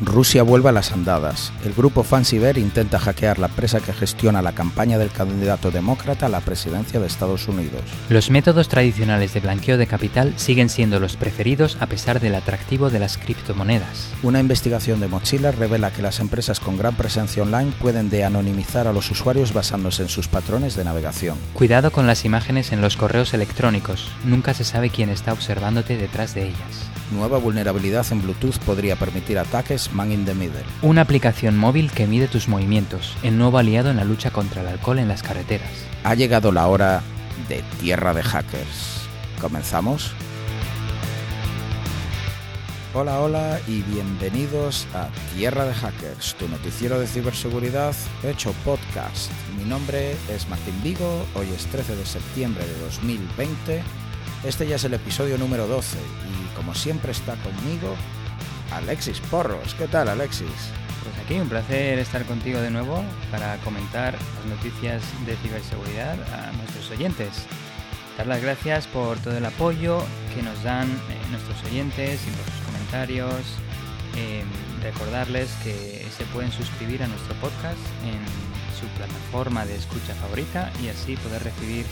Rusia vuelve a las andadas. El grupo Fanciver intenta hackear la empresa que gestiona la campaña del candidato demócrata a la presidencia de Estados Unidos. Los métodos tradicionales de blanqueo de capital siguen siendo los preferidos a pesar del atractivo de las criptomonedas. Una investigación de Mozilla revela que las empresas con gran presencia online pueden de-anonimizar a los usuarios basándose en sus patrones de navegación. Cuidado con las imágenes en los correos electrónicos. Nunca se sabe quién está observándote detrás de ellas. Nueva vulnerabilidad en Bluetooth podría permitir ataques man in the middle. Una aplicación móvil que mide tus movimientos, el nuevo aliado en la lucha contra el alcohol en las carreteras. Ha llegado la hora de Tierra de Hackers. ¿Comenzamos? Hola, hola y bienvenidos a Tierra de Hackers, tu noticiero de ciberseguridad hecho podcast. Mi nombre es Martín Vigo, hoy es 13 de septiembre de 2020 este ya es el episodio número 12 y como siempre está conmigo Alexis Porros. ¿Qué tal Alexis? Pues aquí un placer estar contigo de nuevo para comentar las noticias de ciberseguridad a nuestros oyentes. Dar las gracias por todo el apoyo que nos dan eh, nuestros oyentes y por sus comentarios. Em, recordarles que se pueden suscribir a nuestro podcast en su plataforma de escucha favorita y así poder recibir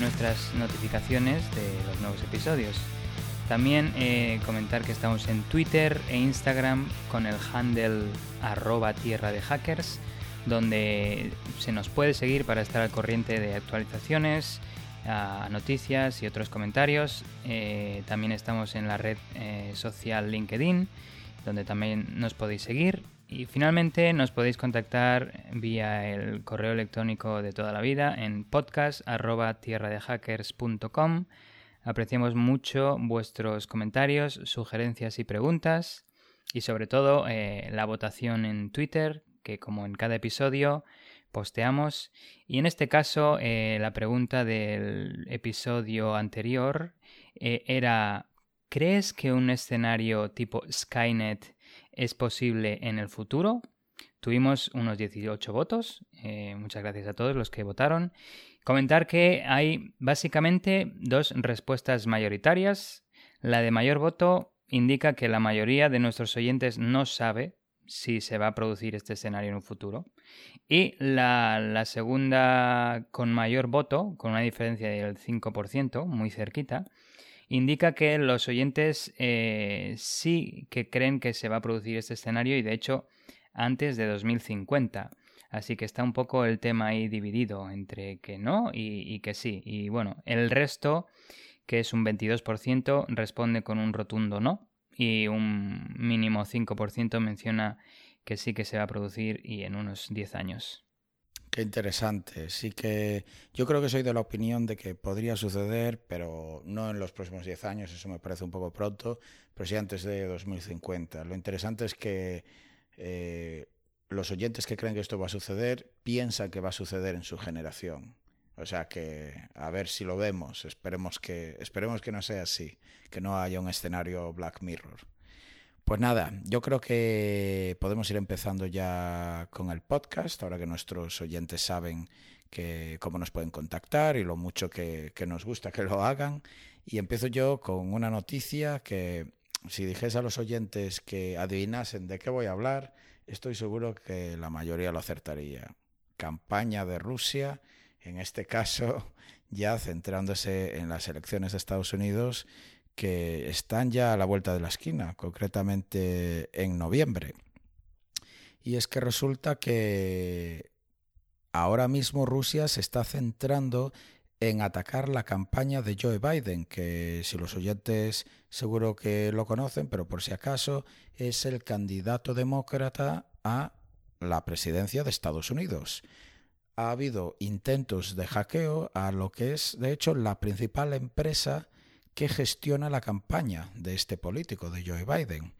nuestras notificaciones de los nuevos episodios. También eh, comentar que estamos en Twitter e Instagram con el handle arroba tierra de hackers, donde se nos puede seguir para estar al corriente de actualizaciones, noticias y otros comentarios. Eh, también estamos en la red eh, social LinkedIn, donde también nos podéis seguir y finalmente nos podéis contactar vía el correo electrónico de toda la vida en podcast.tierradehackers.com. Apreciamos mucho vuestros comentarios, sugerencias y preguntas y sobre todo eh, la votación en Twitter, que como en cada episodio posteamos. Y en este caso eh, la pregunta del episodio anterior eh, era ¿crees que un escenario tipo Skynet es posible en el futuro. Tuvimos unos 18 votos. Eh, muchas gracias a todos los que votaron. Comentar que hay básicamente dos respuestas mayoritarias. La de mayor voto indica que la mayoría de nuestros oyentes no sabe si se va a producir este escenario en un futuro. Y la, segunda con mayor voto, con una diferencia del 5%, muy cerquita, indica que los oyentes eh, sí que creen que se va a producir este escenario y de hecho antes de 2050. Así que está un poco el tema ahí dividido entre que no y, que sí. Y bueno, el resto, que es un 22%, responde con un rotundo no y un mínimo 5% menciona que sí que se va a producir y en unos 10 años. Qué interesante. Sí que yo creo que soy de la opinión de que podría suceder, pero no en los próximos 10 años, eso me parece un poco pronto, pero sí antes de 2050. Lo interesante es que eh, los oyentes que creen que esto va a suceder piensan que va a suceder en su generación. O sea que a ver si lo vemos, esperemos que esperemos que no sea así, que no haya un escenario Black Mirror. Pues nada, yo creo que podemos ir empezando ya con el podcast, ahora que nuestros oyentes saben que, cómo nos pueden contactar y lo mucho que, nos gusta que lo hagan. Y empiezo yo con una noticia que si dijese a los oyentes que adivinasen de qué voy a hablar, estoy seguro que la mayoría lo acertaría. Campaña de Rusia, en este caso ya centrándose en las elecciones de Estados Unidos que están ya a la vuelta de la esquina, concretamente en noviembre. Y es que resulta que ahora mismo Rusia se está centrando en atacar la campaña de Joe Biden, que si los oyentes seguro que lo conocen, pero por si acaso es el candidato demócrata a la presidencia de Estados Unidos. Ha habido intentos de hackeo a lo que es, de hecho, la principal empresa que gestiona la campaña de este político, de Joe Biden.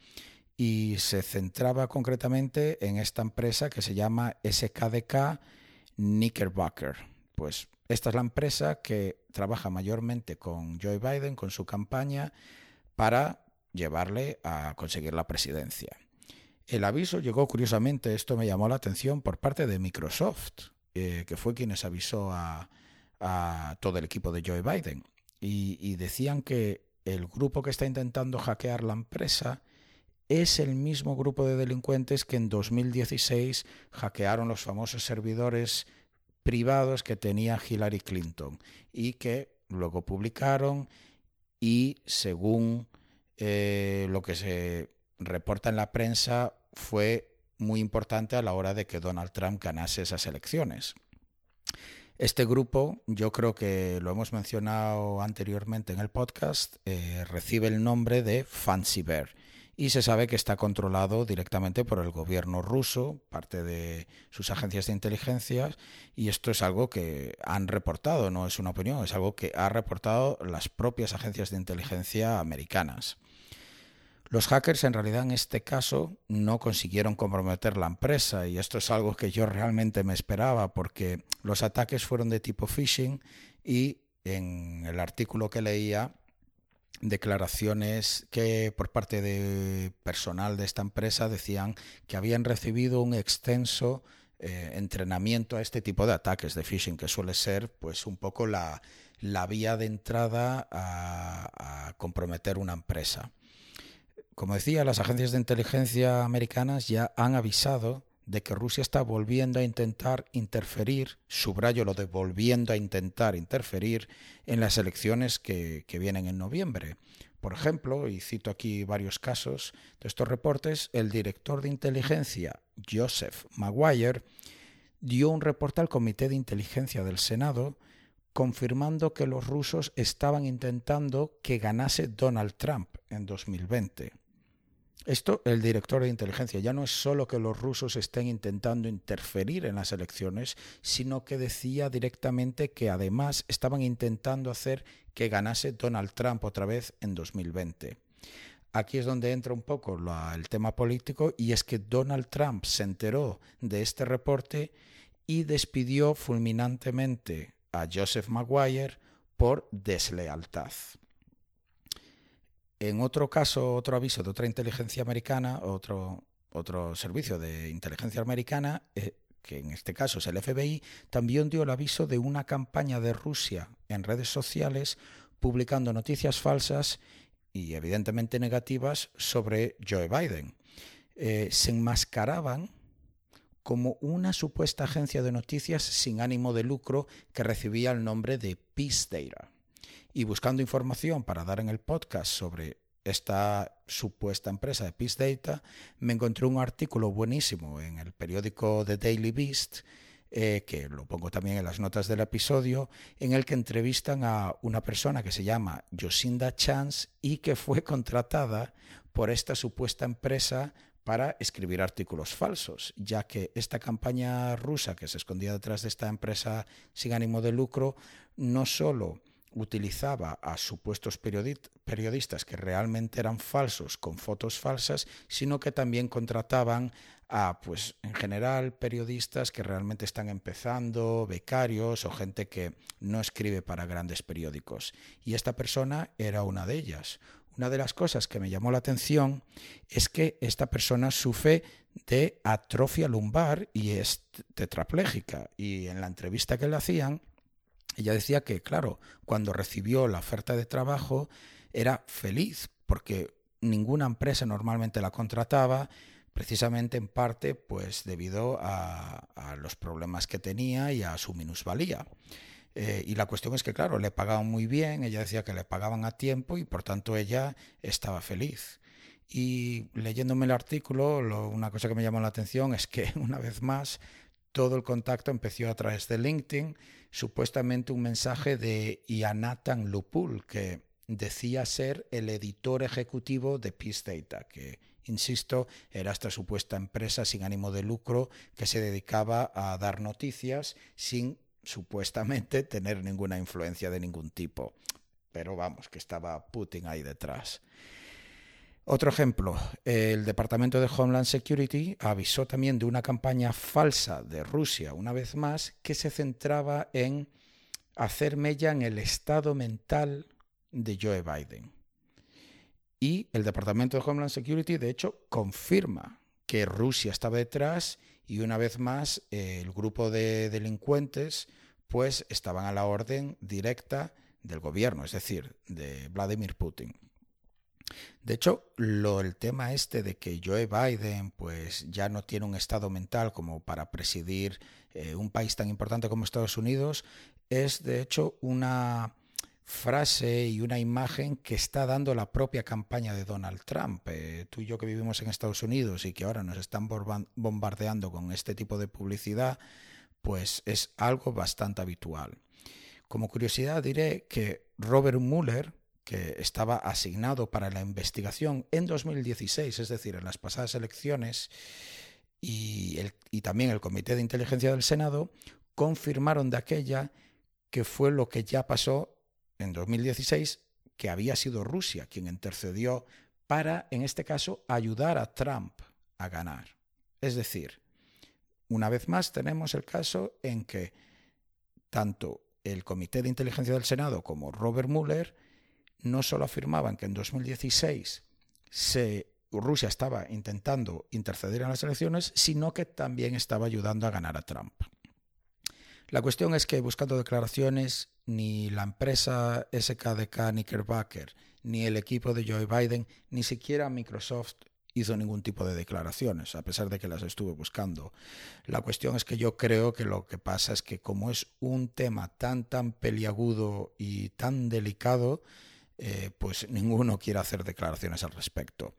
Y se centraba concretamente en esta empresa que se llama SKDK Knickerbocker. Pues esta es la empresa que trabaja mayormente con Joe Biden, con su campaña, para llevarle a conseguir la presidencia. El aviso llegó curiosamente, esto me llamó la atención, por parte de Microsoft, eh, que fue quienes avisó a, a todo el equipo de Joe Biden y, decían que el grupo que está intentando hackear la empresa es el mismo grupo de delincuentes que en 2016 hackearon los famosos servidores privados que tenía Hillary Clinton y que luego publicaron y según eh, lo que se reporta en la prensa fue muy importante a la hora de que Donald Trump ganase esas elecciones. Este grupo, yo creo que lo hemos mencionado anteriormente en el podcast, eh, recibe el nombre de Fancy Bear y se sabe que está controlado directamente por el gobierno ruso, parte de sus agencias de inteligencia, y esto es algo que han reportado, no es una opinión, es algo que ha reportado las propias agencias de inteligencia americanas. Los hackers en realidad en este caso no consiguieron comprometer la empresa y esto es algo que yo realmente me esperaba porque los ataques fueron de tipo phishing y en el artículo que leía declaraciones que por parte de personal de esta empresa decían que habían recibido un extenso eh, entrenamiento a este tipo de ataques de phishing que suele ser pues un poco la, vía de entrada a comprometer una empresa. Como decía, las agencias de inteligencia americanas ya han avisado de que Rusia está volviendo a intentar interferir, subrayo lo de volviendo a intentar interferir en las elecciones que, que, vienen en noviembre. Por ejemplo, y cito aquí varios casos de estos reportes, el director de inteligencia, Joseph Maguire, dio un reporte al Comité de Inteligencia del Senado confirmando que los rusos estaban intentando que ganase Donald Trump en 2020. Esto, el director de inteligencia, ya no es solo que los rusos estén intentando interferir en las elecciones, sino que decía directamente que además estaban intentando hacer que ganase Donald Trump otra vez en 2020. Aquí es donde entra un poco el tema político y es que Donald Trump se enteró de este reporte y despidió fulminantemente a Joseph Maguire por deslealtad. En otro caso, otro aviso de otra inteligencia americana, otro, otro servicio de inteligencia americana, eh, que en este caso es el FBI, también dio el aviso de una campaña de Rusia en redes sociales publicando noticias falsas y evidentemente negativas sobre Joe Biden. Eh, se enmascaraban como una supuesta agencia de noticias sin ánimo de lucro que recibía el nombre de Peace Data y buscando información para dar en el podcast sobre esta supuesta empresa de Peace Data, me encontré un artículo buenísimo en el periódico The Daily Beast, eh, que lo pongo también en las notas del episodio, en el que entrevistan a una persona que se llama Josinda Chance y que fue contratada por esta supuesta empresa para escribir artículos falsos, ya que esta campaña rusa que se escondía detrás de esta empresa sin ánimo de lucro no solo utilizaba a supuestos periodistas que realmente eran falsos con fotos falsas, sino que también contrataban a, pues, en general, periodistas que realmente están empezando, becarios o gente que no escribe para grandes periódicos. Y esta persona era una de ellas. Una de las cosas que me llamó la atención es que esta persona sufre de atrofia lumbar y es tetraplégica. Y en la entrevista que le hacían, ella decía que, claro, cuando recibió la oferta de trabajo era feliz porque ninguna empresa normalmente la contrataba, precisamente en parte pues debido a, los problemas que tenía y a su minusvalía. Eh, y la cuestión es que, claro, le pagaban muy bien, ella decía que le pagaban a tiempo y por tanto ella estaba feliz. Y leyéndome el artículo, una cosa que me llamó la atención es que, una vez más, todo el contacto empezó a través de LinkedIn, supuestamente un mensaje de Ianathan Lupul, que decía ser el editor ejecutivo de Peace Data, que, insisto, era esta supuesta empresa sin ánimo de lucro que se dedicaba a dar noticias sin supuestamente tener ninguna influencia de ningún tipo. Pero vamos, que estaba Putin ahí detrás. Otro ejemplo, el Departamento de Homeland Security avisó también de una campaña falsa de Rusia, una vez más, que se centraba en hacer mella en el estado mental de Joe Biden. Y el Departamento de Homeland Security, de hecho, confirma que Rusia estaba detrás y una vez más el grupo de delincuentes pues estaban a la orden directa del gobierno, es decir, de Vladimir Putin. De hecho, lo, el tema este de que Joe Biden pues ya no tiene un estado mental como para presidir eh, un país tan importante como Estados Unidos es de hecho una frase y una imagen que está dando la propia campaña de Donald Trump. Eh, tú y yo que vivimos en Estados Unidos y que ahora nos están bombardeando con este tipo de publicidad, pues es algo bastante habitual. Como curiosidad diré que Robert Mueller, que estaba asignado para la investigación en 2016, es decir, en las pasadas elecciones, y, y también el Comité de Inteligencia del Senado, confirmaron de aquella que fue lo que ya pasó en 2016, que había sido Rusia quien intercedió para, en este caso, ayudar a Trump a ganar. Es decir, una vez más tenemos el caso en que tanto el Comité de Inteligencia del Senado como Robert Mueller no solo afirmaban que en 2016 Rusia estaba intentando interceder en las elecciones, sino que también estaba ayudando a ganar a Trump. La cuestión es que buscando declaraciones, ni la empresa SKDK Knickerbocker, ni el equipo de Joe Biden, ni siquiera Microsoft hizo ningún tipo de declaraciones, a pesar de que las estuve buscando. La cuestión es que yo creo que lo que pasa es que como es un tema tan, tan peliagudo y tan delicado, eh, pues ninguno quiere hacer declaraciones al respecto.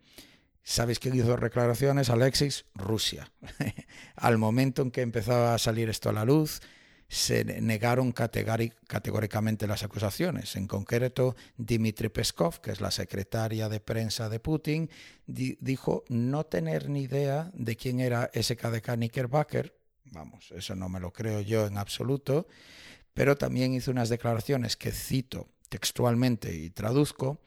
¿Sabéis quién hizo declaraciones? Alexis, Rusia. al momento en que empezaba a salir esto a la luz, se negaron categóricamente las acusaciones. En concreto, Dmitry Peskov, que es la secretaria de prensa de Putin, dijo no tener ni idea de quién era SKDK Knickerbocker. Vamos, eso no me lo creo yo en absoluto. Pero también hizo unas declaraciones que cito textualmente y traduzco.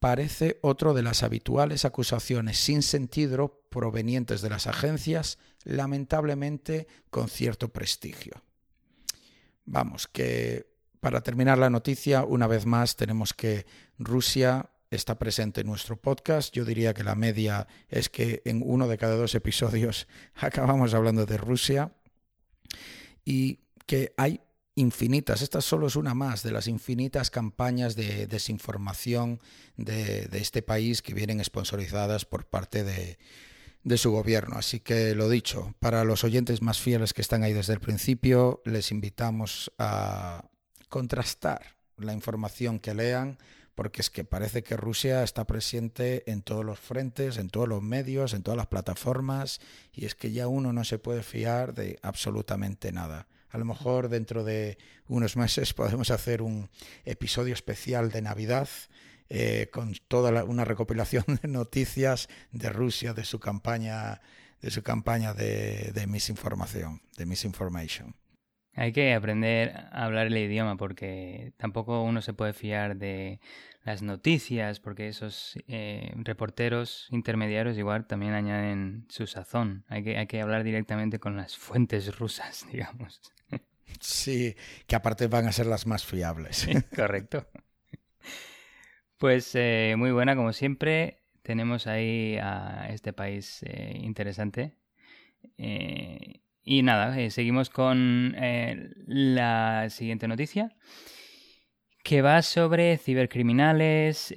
Parece otro de las habituales acusaciones sin sentido provenientes de las agencias, lamentablemente con cierto prestigio. Vamos, que para terminar la noticia, una vez más tenemos que Rusia está presente en nuestro podcast. Yo diría que la media es que en uno de cada dos episodios acabamos hablando de Rusia y que hay infinitas, esta solo es una más de las infinitas campañas de desinformación de, este país que vienen sponsorizadas por parte de su gobierno. Así que lo dicho, para los oyentes más fieles que están ahí desde el principio, les invitamos a contrastar la información que lean, porque es que parece que Rusia está presente en todos los frentes, en todos los medios, en todas las plataformas, y es que ya uno no se puede fiar de absolutamente nada. A lo mejor dentro de unos meses podemos hacer un episodio especial de Navidad eh, con toda una recopilación de noticias de Rusia, de su campaña, de su campaña de, de misinformación, de misinformation. Hay que aprender a hablar el idioma porque tampoco uno se puede fiar de las noticias porque esos eh, reporteros intermediarios igual también añaden su sazón. Hay que, hay que hablar directamente con las fuentes rusas, digamos. Sí, que aparte van a ser las más fiables. Correcto. Pues eh, muy buena, como siempre. Tenemos ahí a este país eh, interesante. Eh, y nada, seguimos con la siguiente noticia, que va sobre cibercriminales,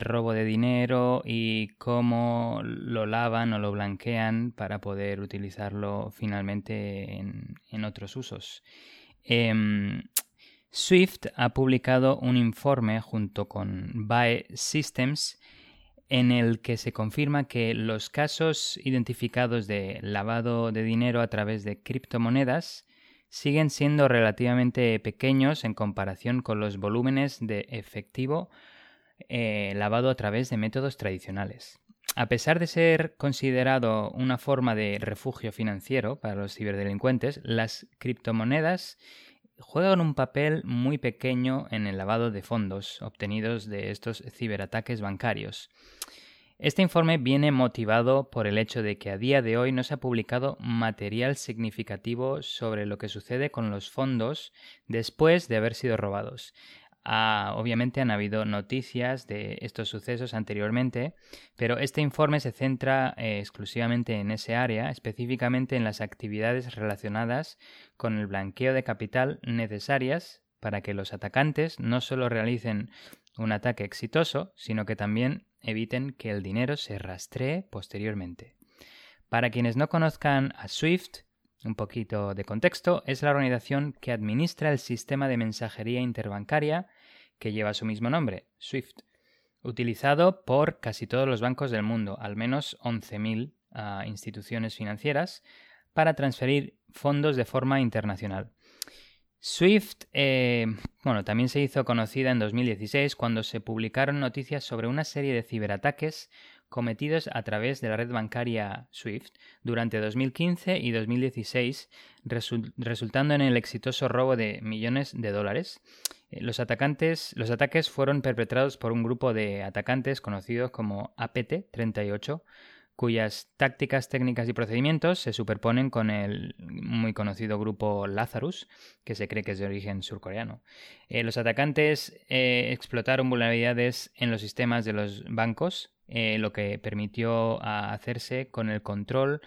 robo de dinero y cómo lo lavan o lo blanquean para poder utilizarlo finalmente en, en otros usos. Em, Swift ha publicado un informe junto con BAE Systems en el que se confirma que los casos identificados de lavado de dinero a través de criptomonedas siguen siendo relativamente pequeños en comparación con los volúmenes de efectivo eh, lavado a través de métodos tradicionales. A pesar de ser considerado una forma de refugio financiero para los ciberdelincuentes, las criptomonedas juegan un papel muy pequeño en el lavado de fondos obtenidos de estos ciberataques bancarios. Este informe viene motivado por el hecho de que a día de hoy no se ha publicado material significativo sobre lo que sucede con los fondos después de haber sido robados. Ah, obviamente han habido noticias de estos sucesos anteriormente, pero este informe se centra eh, exclusivamente en ese área, específicamente en las actividades relacionadas con el blanqueo de capital necesarias para que los atacantes no solo realicen un ataque exitoso, sino que también eviten que el dinero se rastree posteriormente. Para quienes no conozcan a SWIFT, un poquito de contexto, es la organización que administra el sistema de mensajería interbancaria que lleva su mismo nombre, SWIFT, utilizado por casi todos los bancos del mundo, al menos 11.000 ah, instituciones financieras, para transferir fondos de forma internacional. Swift, eh, bueno, también se hizo conocida en 2016 cuando se publicaron noticias sobre una serie de ciberataques cometidos a través de la red bancaria SWIFT durante 2015 y 2016, resultando en el exitoso robo de millones de dólares. Eh, los, ataques fueron perpetrados por un grupo de atacantes conocidos como APT-38, cuyas tácticas, técnicas y procedimientos se superponen con el muy conocido grupo Lazarus, que se cree que es de origen surcoreano. Eh, los atacantes eh, explotaron vulnerabilidades en los sistemas de los bancos, eh, lo que permitió hacerse con el control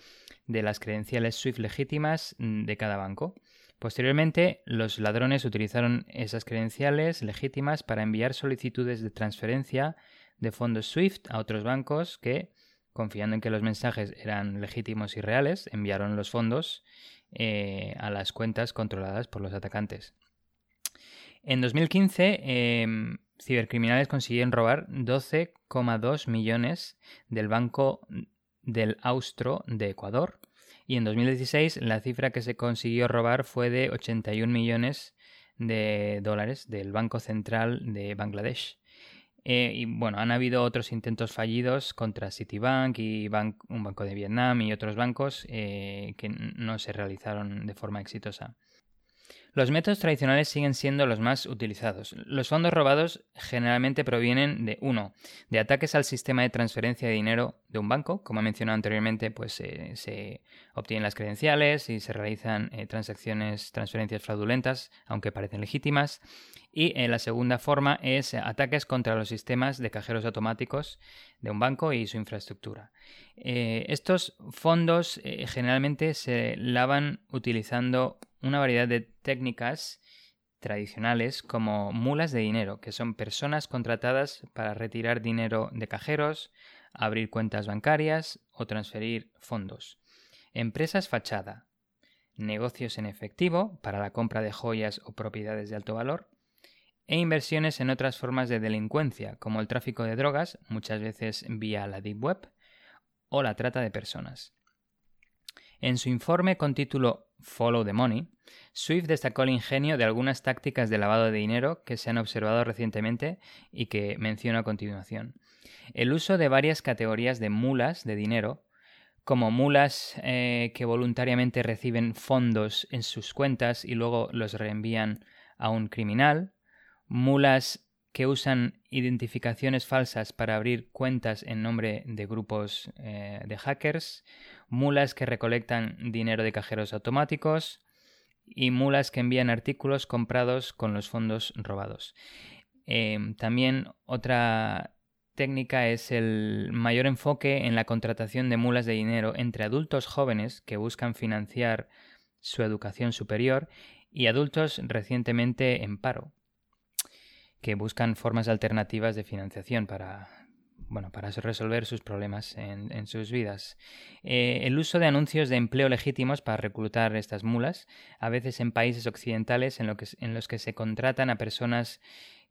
de las credenciales SWIFT legítimas mm, de cada banco. Posteriormente, los ladrones utilizaron esas credenciales legítimas para enviar solicitudes de transferencia de fondos SWIFT a otros bancos que, confiando en que los mensajes eran legítimos y reales, enviaron los fondos eh, a las cuentas controladas por los atacantes. En 2015, em, cibercriminales consiguieron robar 12,2 millones del Banco del Austro de Ecuador y en 2016 la cifra que se consiguió robar fue de 81 millones de dólares del Banco Central de Bangladesh. Eh, y bueno, han habido otros intentos fallidos contra Citibank y un banco de Vietnam y otros bancos eh, que no se realizaron de forma exitosa. Los métodos tradicionales siguen siendo los más utilizados. Los fondos robados generalmente provienen de uno, de ataques al sistema de transferencia de dinero de un banco, como he mencionado anteriormente, pues eh, se obtienen las credenciales y se realizan transacciones, transferencias fraudulentas, aunque parecen legítimas. Y eh, la segunda forma es ataques contra los sistemas de cajeros automáticos de un banco y su infraestructura. Eh, estos fondos eh, generalmente se lavan utilizando una variedad de técnicas tradicionales como mulas de dinero, que son personas contratadas para retirar dinero de cajeros, abrir cuentas bancarias o transferir fondos. Empresas fachada, negocios en efectivo para la compra de joyas o propiedades de alto valor, e inversiones en otras formas de delincuencia, como el tráfico de drogas, muchas veces vía la Deep Web, o la trata de personas. En su informe con título Follow the Money, Swift destacó el ingenio de algunas tácticas de lavado de dinero que se han observado recientemente y que menciono a continuación. El uso de varias categorías de mulas de dinero, como mulas eh, que voluntariamente reciben fondos en sus cuentas y luego los reenvían a un criminal, mulas que usan identificaciones falsas para abrir cuentas en nombre de grupos eh, de hackers, mulas que recolectan dinero de cajeros automáticos y mulas que envían artículos comprados con los fondos robados. Em, también otra técnica es el mayor enfoque en la contratación de mulas de dinero entre adultos jóvenes que buscan financiar su educación superior y adultos recientemente en paro que buscan formas alternativas de financiación para, bueno, para resolver sus problemas en, sus vidas. Eh, el uso de anuncios de empleo legítimos para reclutar estas mulas, a veces en países occidentales en, lo que, en los que se contratan a personas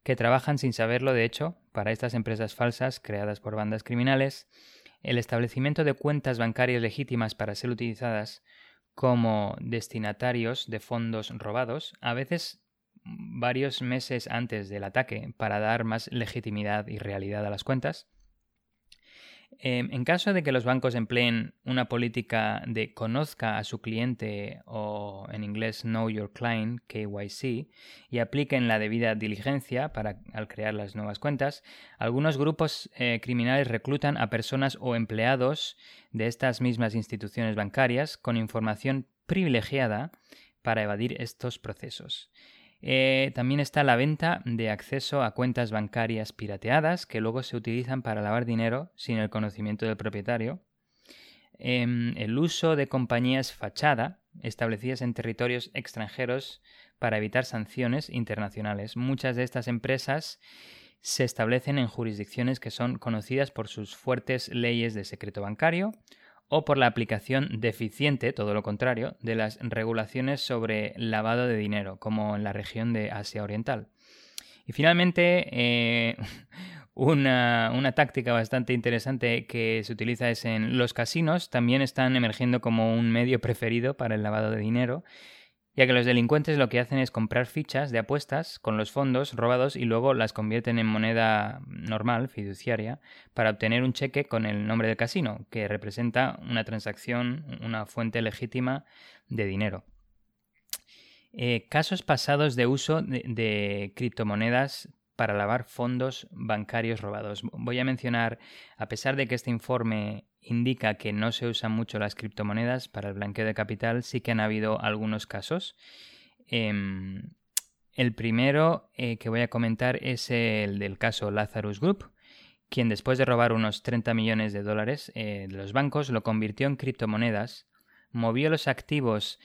que trabajan sin saberlo, de hecho, para estas empresas falsas creadas por bandas criminales, el establecimiento de cuentas bancarias legítimas para ser utilizadas como destinatarios de fondos robados, a veces varios meses antes del ataque para dar más legitimidad y realidad a las cuentas. Em, en caso de que los bancos empleen una política de conozca a su cliente o en inglés Know Your Client, KYC, y apliquen la debida diligencia para, al crear las nuevas cuentas, algunos grupos eh, criminales reclutan a personas o empleados de estas mismas instituciones bancarias con información privilegiada para evadir estos procesos. Eh, también está la venta de acceso a cuentas bancarias pirateadas que luego se utilizan para lavar dinero sin el conocimiento del propietario. Em, el uso de compañías fachada establecidas en territorios extranjeros para evitar sanciones internacionales. Muchas de estas empresas se establecen en jurisdicciones que son conocidas por sus fuertes leyes de secreto bancario o por la aplicación deficiente, todo lo contrario, de las regulaciones sobre lavado de dinero, como en la región de Asia Oriental. Y finalmente, eh, una, una, táctica bastante interesante que se utiliza es en los casinos, también están emergiendo como un medio preferido para el lavado de dinero ya que los delincuentes lo que hacen es comprar fichas de apuestas con los fondos robados y luego las convierten en moneda normal, fiduciaria, para obtener un cheque con el nombre del casino, que representa una transacción, una fuente legítima de dinero. Eh, casos pasados de uso de criptomonedas para lavar fondos bancarios robados. Voy a mencionar, a pesar de que este informe indica que no se usan mucho las criptomonedas para el blanqueo de capital, sí que han habido algunos casos. Em, el primero eh, que voy a comentar es el del caso Lazarus Group, quien después de robar unos 30 millones de dólares eh, de los bancos lo convirtió en criptomonedas, movió los activos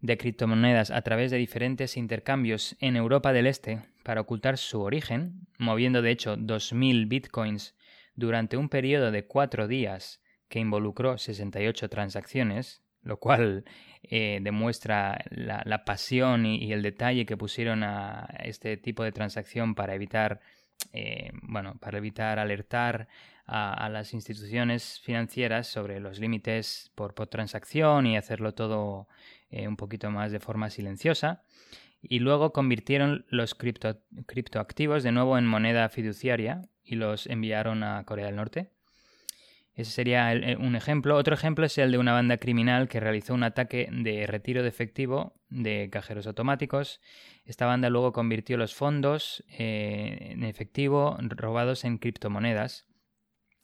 de criptomonedas a través de diferentes intercambios en Europa del Este para ocultar su origen, moviendo de hecho 2.000 bitcoins durante un periodo de cuatro días que involucró 68 transacciones, lo cual eh, demuestra la, pasión y, el detalle que pusieron a este tipo de transacción para evitar, eh, bueno, para evitar alertar a, las instituciones financieras sobre los límites por, transacción y hacerlo todo eh, un poquito más de forma silenciosa. Y luego convirtieron los criptoactivos de nuevo en moneda fiduciaria y los enviaron a Corea del Norte. Ese sería un ejemplo. Otro ejemplo es el de una banda criminal que realizó un ataque de retiro de efectivo de cajeros automáticos. Esta banda luego convirtió los fondos eh, en efectivo robados en criptomonedas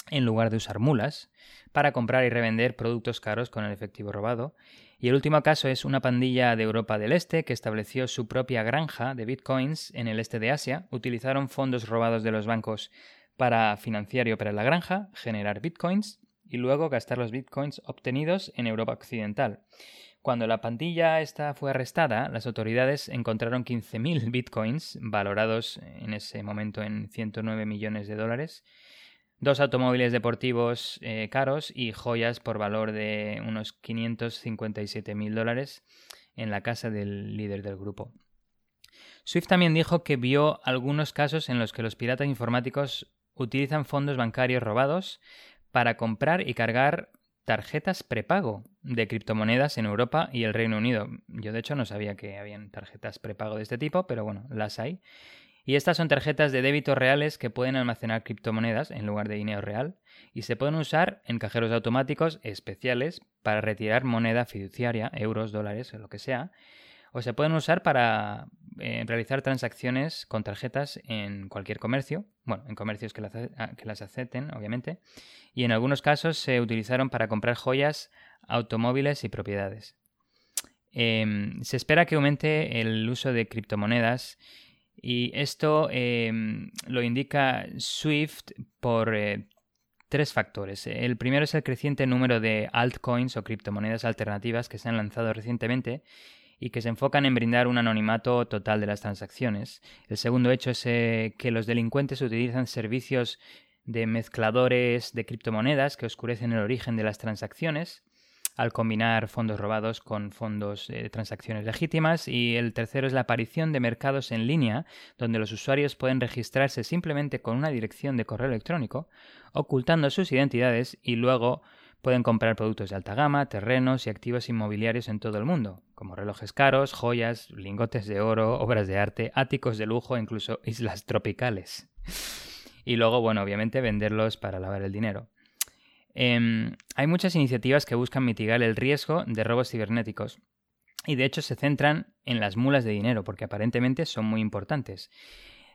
en lugar de usar mulas para comprar y revender productos caros con el efectivo robado. Y el último caso es una pandilla de Europa del Este que estableció su propia granja de bitcoins en el este de Asia. Utilizaron fondos robados de los bancos para financiar y operar la granja, generar bitcoins y luego gastar los bitcoins obtenidos en Europa Occidental. Cuando la pandilla esta fue arrestada, las autoridades encontraron 15.000 bitcoins, valorados en ese momento en 109 millones de dólares, dos automóviles deportivos eh, caros y joyas por valor de unos 557.000 dólares en la casa del líder del grupo. Swift también dijo que vio algunos casos en los que los piratas informáticos utilizan fondos bancarios robados para comprar y cargar tarjetas prepago de criptomonedas en Europa y el Reino Unido. Yo de hecho no sabía que habían tarjetas prepago de este tipo, pero bueno, las hay. Y estas son tarjetas de débito reales que pueden almacenar criptomonedas en lugar de dinero real y se pueden usar en cajeros automáticos especiales para retirar moneda fiduciaria, euros, dólares o lo que sea, o se pueden usar para eh, realizar transacciones con tarjetas en cualquier comercio, bueno, en comercios que, ah, las acepten, obviamente, y en algunos casos se utilizaron para comprar joyas, automóviles y propiedades. Em, se espera que aumente el uso de criptomonedas y esto em, lo indica Swift por eh, tres factores. El primero es el creciente número de altcoins o criptomonedas alternativas que se han lanzado recientemente y que se enfocan en brindar un anonimato total de las transacciones. El segundo hecho es eh, que los delincuentes utilizan servicios de mezcladores de criptomonedas que oscurecen el origen de las transacciones al combinar fondos robados con fondos de transacciones legítimas y el tercero es la aparición de mercados en línea donde los usuarios pueden registrarse simplemente con una dirección de correo electrónico ocultando sus identidades y luego Pueden comprar productos de alta gama, terrenos y activos inmobiliarios en todo el mundo, como relojes caros, joyas, lingotes de oro, obras de arte, áticos de lujo e incluso islas tropicales. Y luego, bueno, obviamente venderlos para lavar el dinero. Em, hay muchas iniciativas que buscan mitigar el riesgo de robos cibernéticos y de hecho se centran en las mulas de dinero porque aparentemente son muy importantes.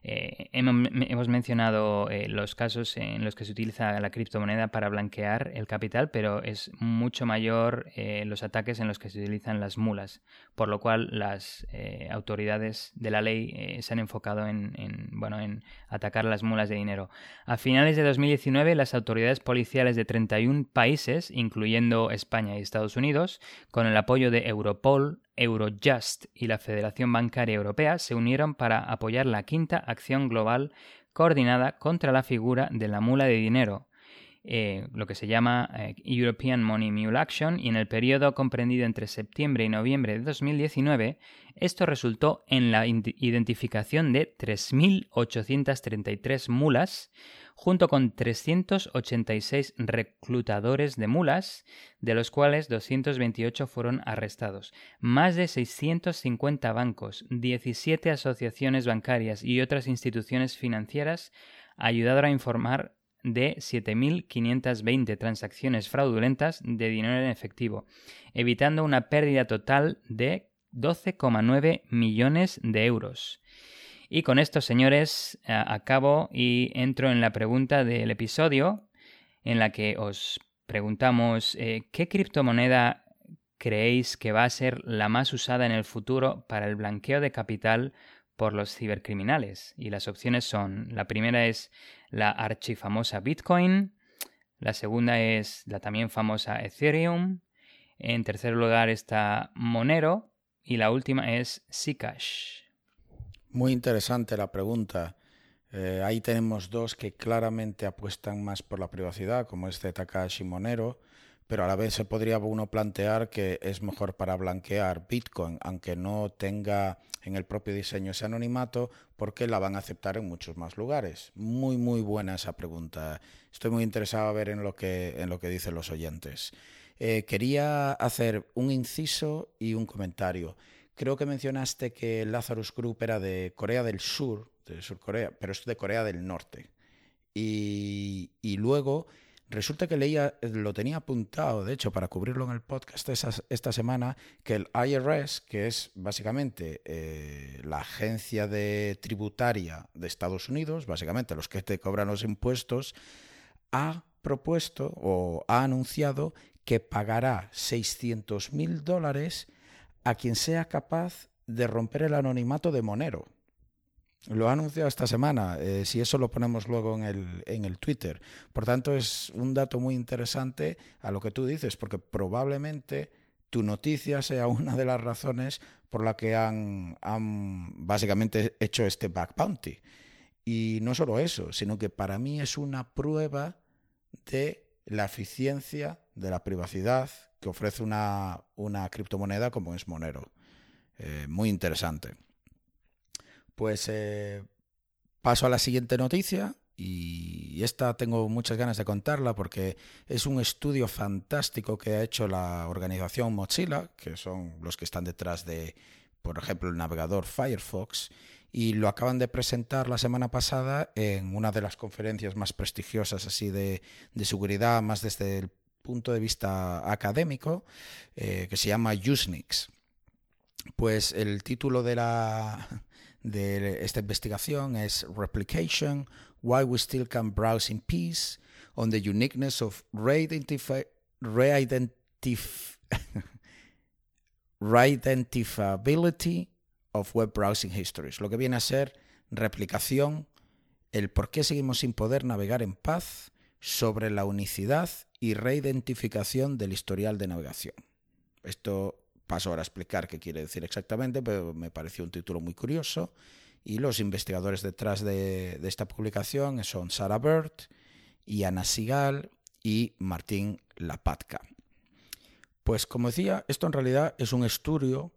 Eh, hemos, mencionado eh, los casos en los que se utiliza la criptomoneda para blanquear el capital, pero es mucho mayor eh, los ataques en los que se utilizan las mulas, por lo cual las autoridades de la ley se han enfocado en, bueno, en atacar las mulas de dinero. A finales de 2019, las autoridades policiales de 31 países, incluyendo España y Estados Unidos, con el apoyo de Europol, Eurojust y la Federación Bancaria Europea se unieron para apoyar la quinta acción global coordinada contra la figura de la mula de dinero, eh, lo que se llama eh, European Money Mule Action, y en el periodo comprendido entre septiembre y noviembre de 2019, esto resultó en la identificación de 3.833 mulas, junto con 386 reclutadores de mulas, de los cuales 228 fueron arrestados. Más de 650 bancos, 17 asociaciones bancarias y otras instituciones financieras ayudaron a informar de 7.520 transacciones fraudulentas de dinero en efectivo, evitando una pérdida total de 12,9 millones de euros. Y con esto, señores, acabo y entro en la pregunta del episodio en la que os preguntamos eh, ¿qué criptomoneda creéis que va a ser la más usada en el futuro para el blanqueo de capital por los cibercriminales? Y las opciones son, la primera es la archifamosa Bitcoin, la segunda es la también famosa Ethereum, en tercer lugar está Monero y la última es Zcash. Muy interesante la pregunta. Eh, ahí tenemos dos que claramente apuestan más por la privacidad, como es Zcash y Monero, pero a la vez se podría uno plantear que es mejor para blanquear Bitcoin, aunque no tenga en el propio diseño ese anonimato, porque la van a aceptar en muchos más lugares. Muy, muy buena esa pregunta. Estoy muy interesado a ver en lo que, en lo que dicen los oyentes. Eh, quería hacer un inciso y un comentario. Creo que mencionaste que Lazarus Group era de Corea del Sur, de Sur Corea, pero es de Corea del Norte. Y, luego resulta que leía, lo tenía apuntado, de hecho, para cubrirlo en el podcast esta, semana, que el IRS, que es básicamente eh, la agencia de tributaria de Estados Unidos, básicamente los que te cobran los impuestos, ha propuesto o ha anunciado que pagará 600 mil dólares a quien sea capaz de romper el anonimato de Monero. Lo ha anunciado esta semana, eh, si eso lo ponemos luego en el, en el Twitter. Por tanto, es un dato muy interesante a lo que tú dices, porque probablemente tu noticia sea una de las razones por la que han, han básicamente hecho este back bounty. Y no solo eso, sino que para mí es una prueba de la eficiencia de la privacidad que ofrece una, criptomoneda como es Monero. Eh, muy interesante. Pues eh, paso a la siguiente noticia y esta tengo muchas ganas de contarla porque es un estudio fantástico que ha hecho la organización Mozilla, que son los que están detrás de, por ejemplo, el navegador Firefox, y lo acaban de presentar la semana pasada en una de las conferencias más prestigiosas así de, de seguridad, más desde el punto de vista académico, eh, que se llama Usenix. Pues el título de, la, de esta investigación es Replication, Why We Still Can Browse in Peace, on the Uniqueness of Re-Identifiability of Web Browsing Histories. Lo que viene a ser replicación, el por qué seguimos sin poder navegar en paz, sobre la unicidad y reidentificación del historial de navegación. Esto paso ahora a explicar qué quiere decir exactamente, pero me pareció un título muy curioso. Y los investigadores detrás de, esta publicación son Sarah Bird, Ana Sigal y Martín Lapatka. Pues como decía, esto en realidad es un estudio,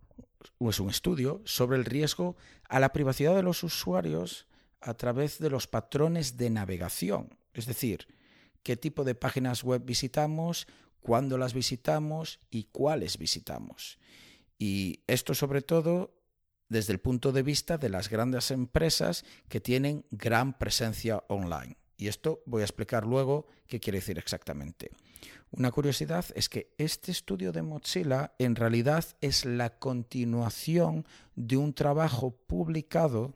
es un estudio sobre el riesgo a la privacidad de los usuarios a través de los patrones de navegación. Es decir, qué tipo de páginas web visitamos, cuándo las visitamos y cuáles visitamos. Y esto sobre todo desde el punto de vista de las grandes empresas que tienen gran presencia online. Y esto voy a explicar luego qué quiere decir exactamente. Una curiosidad es que este estudio de Mozilla en realidad es la continuación de un trabajo publicado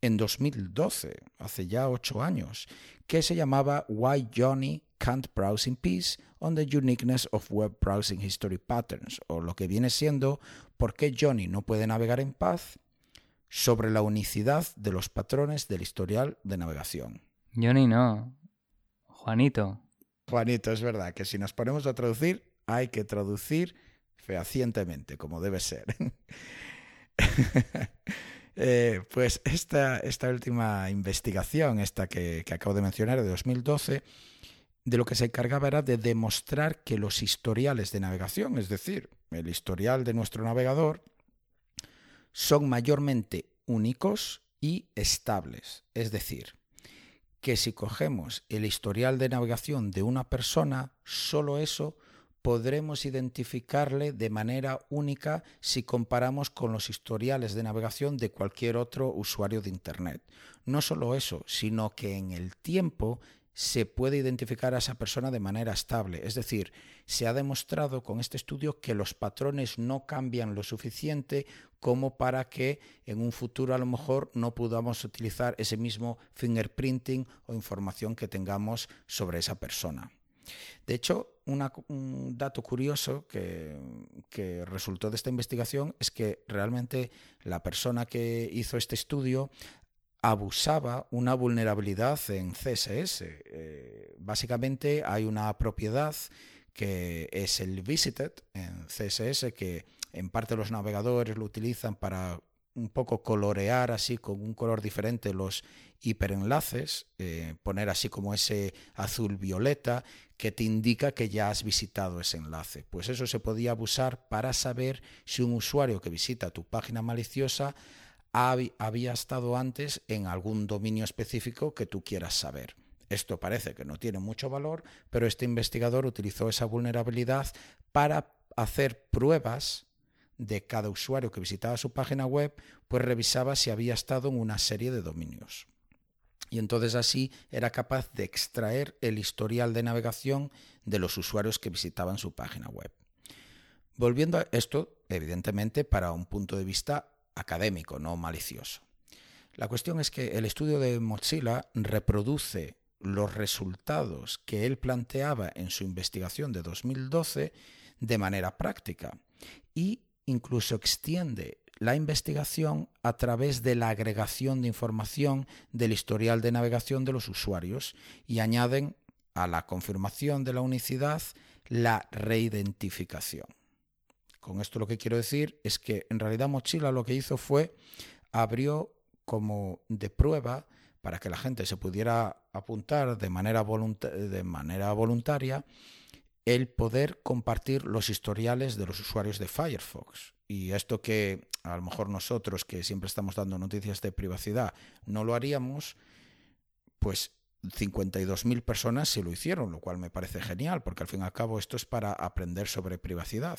en 2012, hace ya ocho años, que se llamaba Why Johnny Can't Browse in Peace on the Uniqueness of Web Browsing History Patterns, o lo que viene siendo ¿Por qué Johnny no puede navegar en paz? sobre la unicidad de los patrones del historial de navegación. Johnny no, Juanito. Juanito, es verdad que si nos ponemos a traducir, hay que traducir fehacientemente, como debe ser. Eh, pues esta, esta, última investigación, esta que, que acabo de mencionar, de 2012, de lo que se encargaba era de demostrar que los historiales de navegación, es decir, el historial de nuestro navegador, son mayormente únicos y estables. Es decir, que si cogemos el historial de navegación de una persona, solo eso podremos identificarle de manera única si comparamos con los historiales de navegación de cualquier otro usuario de Internet. No solo eso, sino que en el tiempo se puede identificar a esa persona de manera estable. Es decir, se ha demostrado con este estudio que los patrones no cambian lo suficiente como para que en un futuro a lo mejor no podamos utilizar ese mismo fingerprinting o información que tengamos sobre esa persona. De hecho, un dato curioso que, resultó de esta investigación es que realmente la persona que hizo este estudio abusaba una vulnerabilidad en CSS. Eh, básicamente hay una propiedad que es el visited en CSS que en parte los navegadores lo utilizan para un poco colorear así con un color diferente los hiperenlaces, eh, poner así como ese azul violeta que te indica que ya has visitado ese enlace. Pues eso se podía abusar para saber si un usuario que visita tu página maliciosa había estado antes en algún dominio específico que tú quieras saber. Esto parece que no tiene mucho valor, pero este investigador utilizó esa vulnerabilidad para hacer pruebas de cada usuario que visitaba su página web, pues revisaba si había estado en una serie de dominios. Y entonces así era capaz de extraer el historial de navegación de los usuarios que visitaban su página web. Volviendo a esto, evidentemente, para un punto de vista académico, no malicioso. La cuestión es que el estudio de Mozilla reproduce los resultados que él planteaba en su investigación de 2012 de manera práctica y incluso extiende la investigación a través de la agregación de información del historial de navegación de los usuarios y añaden a la confirmación de la unicidad la reidentificación. Con esto lo que quiero decir es que en realidad Mochila lo que hizo fue abrió como de prueba para que la gente se pudiera apuntar de manera, de manera voluntaria el poder compartir los historiales de los usuarios de Firefox. Y esto que a lo mejor nosotros, que siempre estamos dando noticias de privacidad, no lo haríamos, pues 52.000 personas se lo hicieron, lo cual me parece genial, porque al fin y al cabo esto es para aprender sobre privacidad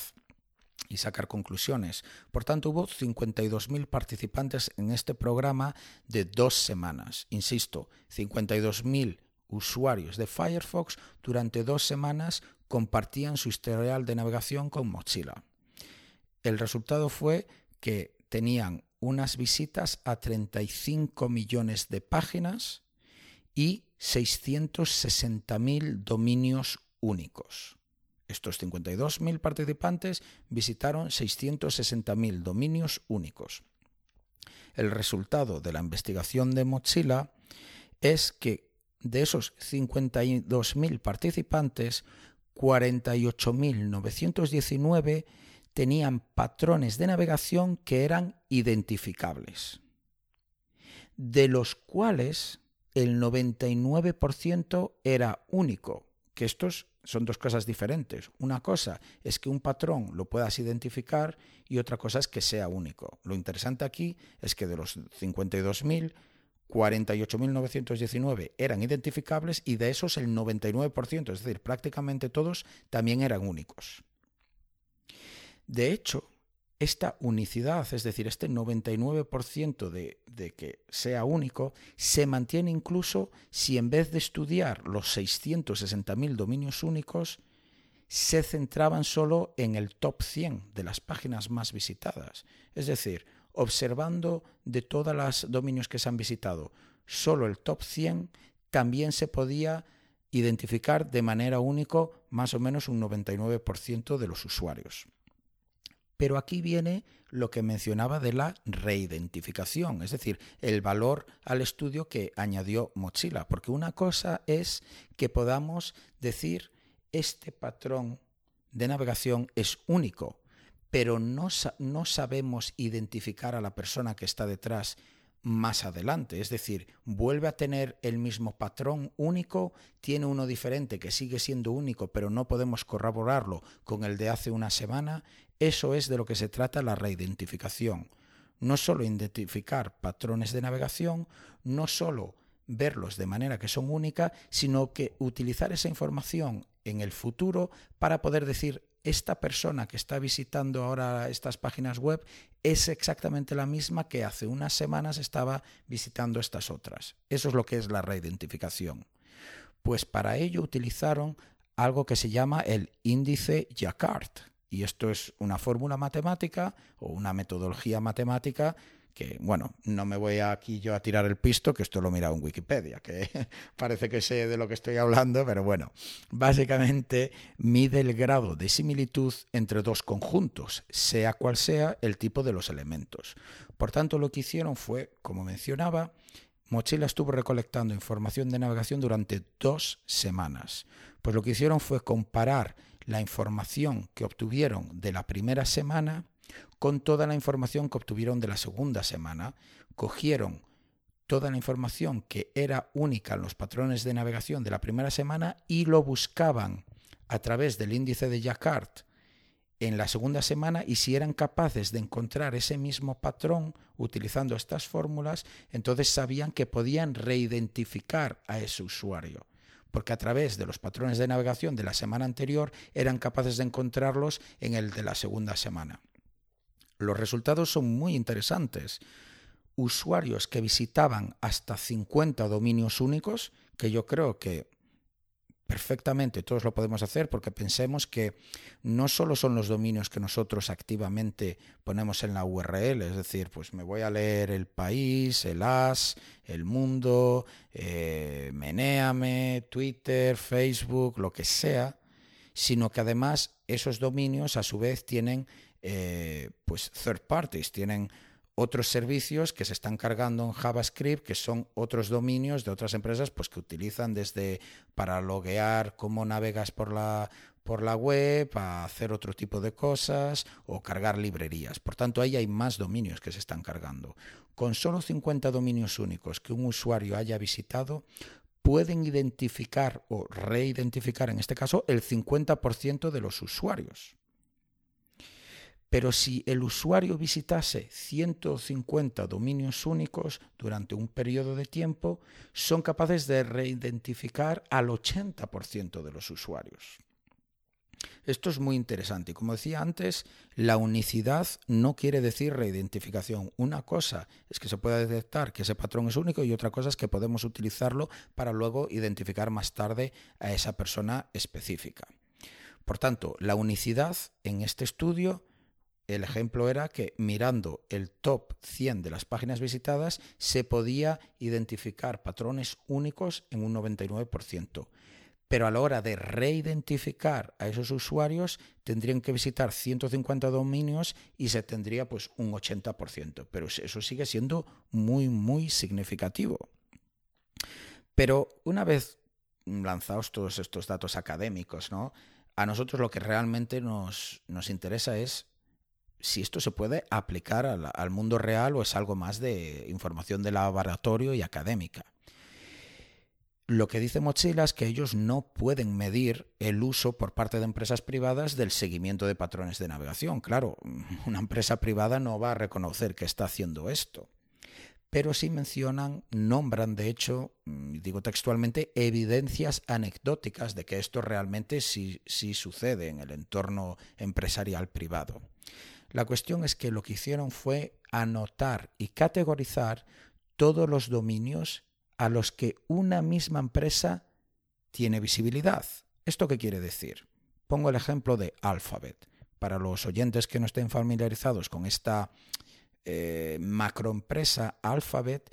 y sacar conclusiones. Por tanto, hubo 52.000 participantes en este programa de dos semanas. Insisto, 52.000 usuarios de Firefox durante dos semanas compartían su historial de navegación con Mozilla. El resultado fue que tenían unas visitas a 35 millones de páginas y 660.000 dominios únicos. Estos 52.000 participantes visitaron 660.000 dominios únicos. El resultado de la investigación de Mozilla es que de esos 52.000 participantes, 48.919 tenían patrones de navegación que eran identificables, de los cuales el 99% era único, que estos son dos cosas diferentes. Una cosa es que un patrón lo puedas identificar y otra cosa es que sea único. Lo interesante aquí es que de los 52.000, 48.919 eran identificables y de esos el 99%, es decir, prácticamente todos también eran únicos. De hecho, esta unicidad, es decir, este 99% de, de, que sea único, se mantiene incluso si en vez de estudiar los 660.000 dominios únicos, se centraban solo en el top 100 de las páginas más visitadas. Es decir, observando de todos los dominios que se han visitado, solo el top 100 también se podía identificar de manera única más o menos un 99% de los usuarios. Pero aquí viene lo que mencionaba de la reidentificación, es decir, el valor al estudio que añadió Mozilla, porque una cosa es que podamos decir este patrón de navegación es único, pero no, no sabemos identificar a la persona que está detrás más adelante. Es decir, vuelve a tener el mismo patrón único, tiene uno diferente que sigue siendo único, pero no podemos corroborarlo con el de hace una semana. Eso es de lo que se trata la reidentificación. No solo identificar patrones de navegación, no solo verlos de manera que son únicas, sino que utilizar esa información en el futuro para poder decir esta persona que está visitando ahora estas páginas web es exactamente la misma que hace unas semanas estaba visitando estas otras. Eso es lo que es la reidentificación. Pues para ello utilizaron algo que se llama el índice Jacquard. Y esto es una fórmula matemática o una metodología matemática que, bueno, no me voy aquí yo a tirar el pisto, que esto lo he mirado en Wikipedia, que parece que sé de lo que estoy hablando, pero bueno, básicamente mide el grado de similitud entre dos conjuntos, sea cual sea el tipo de los elementos. Por tanto, lo que hicieron fue, como mencionaba, Mochila estuvo recolectando información de navegación durante dos semanas. Pues lo que hicieron fue comparar la información que obtuvieron de la primera semana con toda la información que obtuvieron de la segunda semana, cogieron toda la información que era única en los patrones de navegación de la primera semana y lo buscaban a través del índice de Jacquard en la segunda semana y si eran capaces de encontrar ese mismo patrón utilizando estas fórmulas, entonces sabían que podían reidentificar a ese usuario, porque a través de los patrones de navegación de la semana anterior eran capaces de encontrarlos en el de la segunda semana. Los resultados son muy interesantes. Usuarios que visitaban hasta 50 dominios únicos, que yo creo que perfectamente todos lo podemos hacer porque pensemos que no solo son los dominios que nosotros activamente ponemos en la URL, es decir, pues me voy a leer el país, el as, el mundo, eh, Meneame, Twitter, Facebook, lo que sea, sino que además esos dominios a su vez tienen eh, pues third parties, tienen otros servicios que se están cargando en JavaScript, que son otros dominios de otras empresas pues, que utilizan desde para loguear cómo navegas por la, por la web, a hacer otro tipo de cosas o cargar librerías. Por tanto, ahí hay más dominios que se están cargando. Con solo 50 dominios únicos que un usuario haya visitado, pueden identificar o reidentificar, en este caso, el 50% de los usuarios. Pero si el usuario visitase 150 dominios únicos durante un periodo de tiempo, son capaces de reidentificar al 80% de los usuarios. Esto es muy interesante como decía antes, la unicidad no quiere decir reidentificación. Una cosa es que se pueda detectar que ese patrón es único y otra cosa es que podemos utilizarlo para luego identificar más tarde a esa persona específica. Por tanto, la unicidad en este estudio el ejemplo era que mirando el top 100 de las páginas visitadas se podía identificar patrones únicos en un 99%. Pero a la hora de reidentificar a esos usuarios tendrían que visitar 150 dominios y se tendría pues un 80%. Pero eso sigue siendo muy, muy significativo. Pero una vez lanzados todos estos datos académicos, ¿no? A nosotros lo que realmente nos, nos interesa es si esto se puede aplicar al, mundo real o es algo más de información de laboratorio y académica. Lo que dice Mochila es que ellos no pueden medir el uso por parte de empresas privadas del seguimiento de patrones de navegación. Claro, una empresa privada no va a reconocer que está haciendo esto. Pero sí mencionan, nombran de hecho, mm, digo textualmente, evidencias anecdóticas de que esto realmente sí, sí sucede en el entorno empresarial privado. La cuestión es que lo que hicieron fue anotar y categorizar todos los dominios a los que una misma empresa tiene visibilidad. ¿Esto qué quiere decir? Pongo el ejemplo de Alphabet. Para los oyentes que no estén familiarizados con esta eh, macroempresa, Alphabet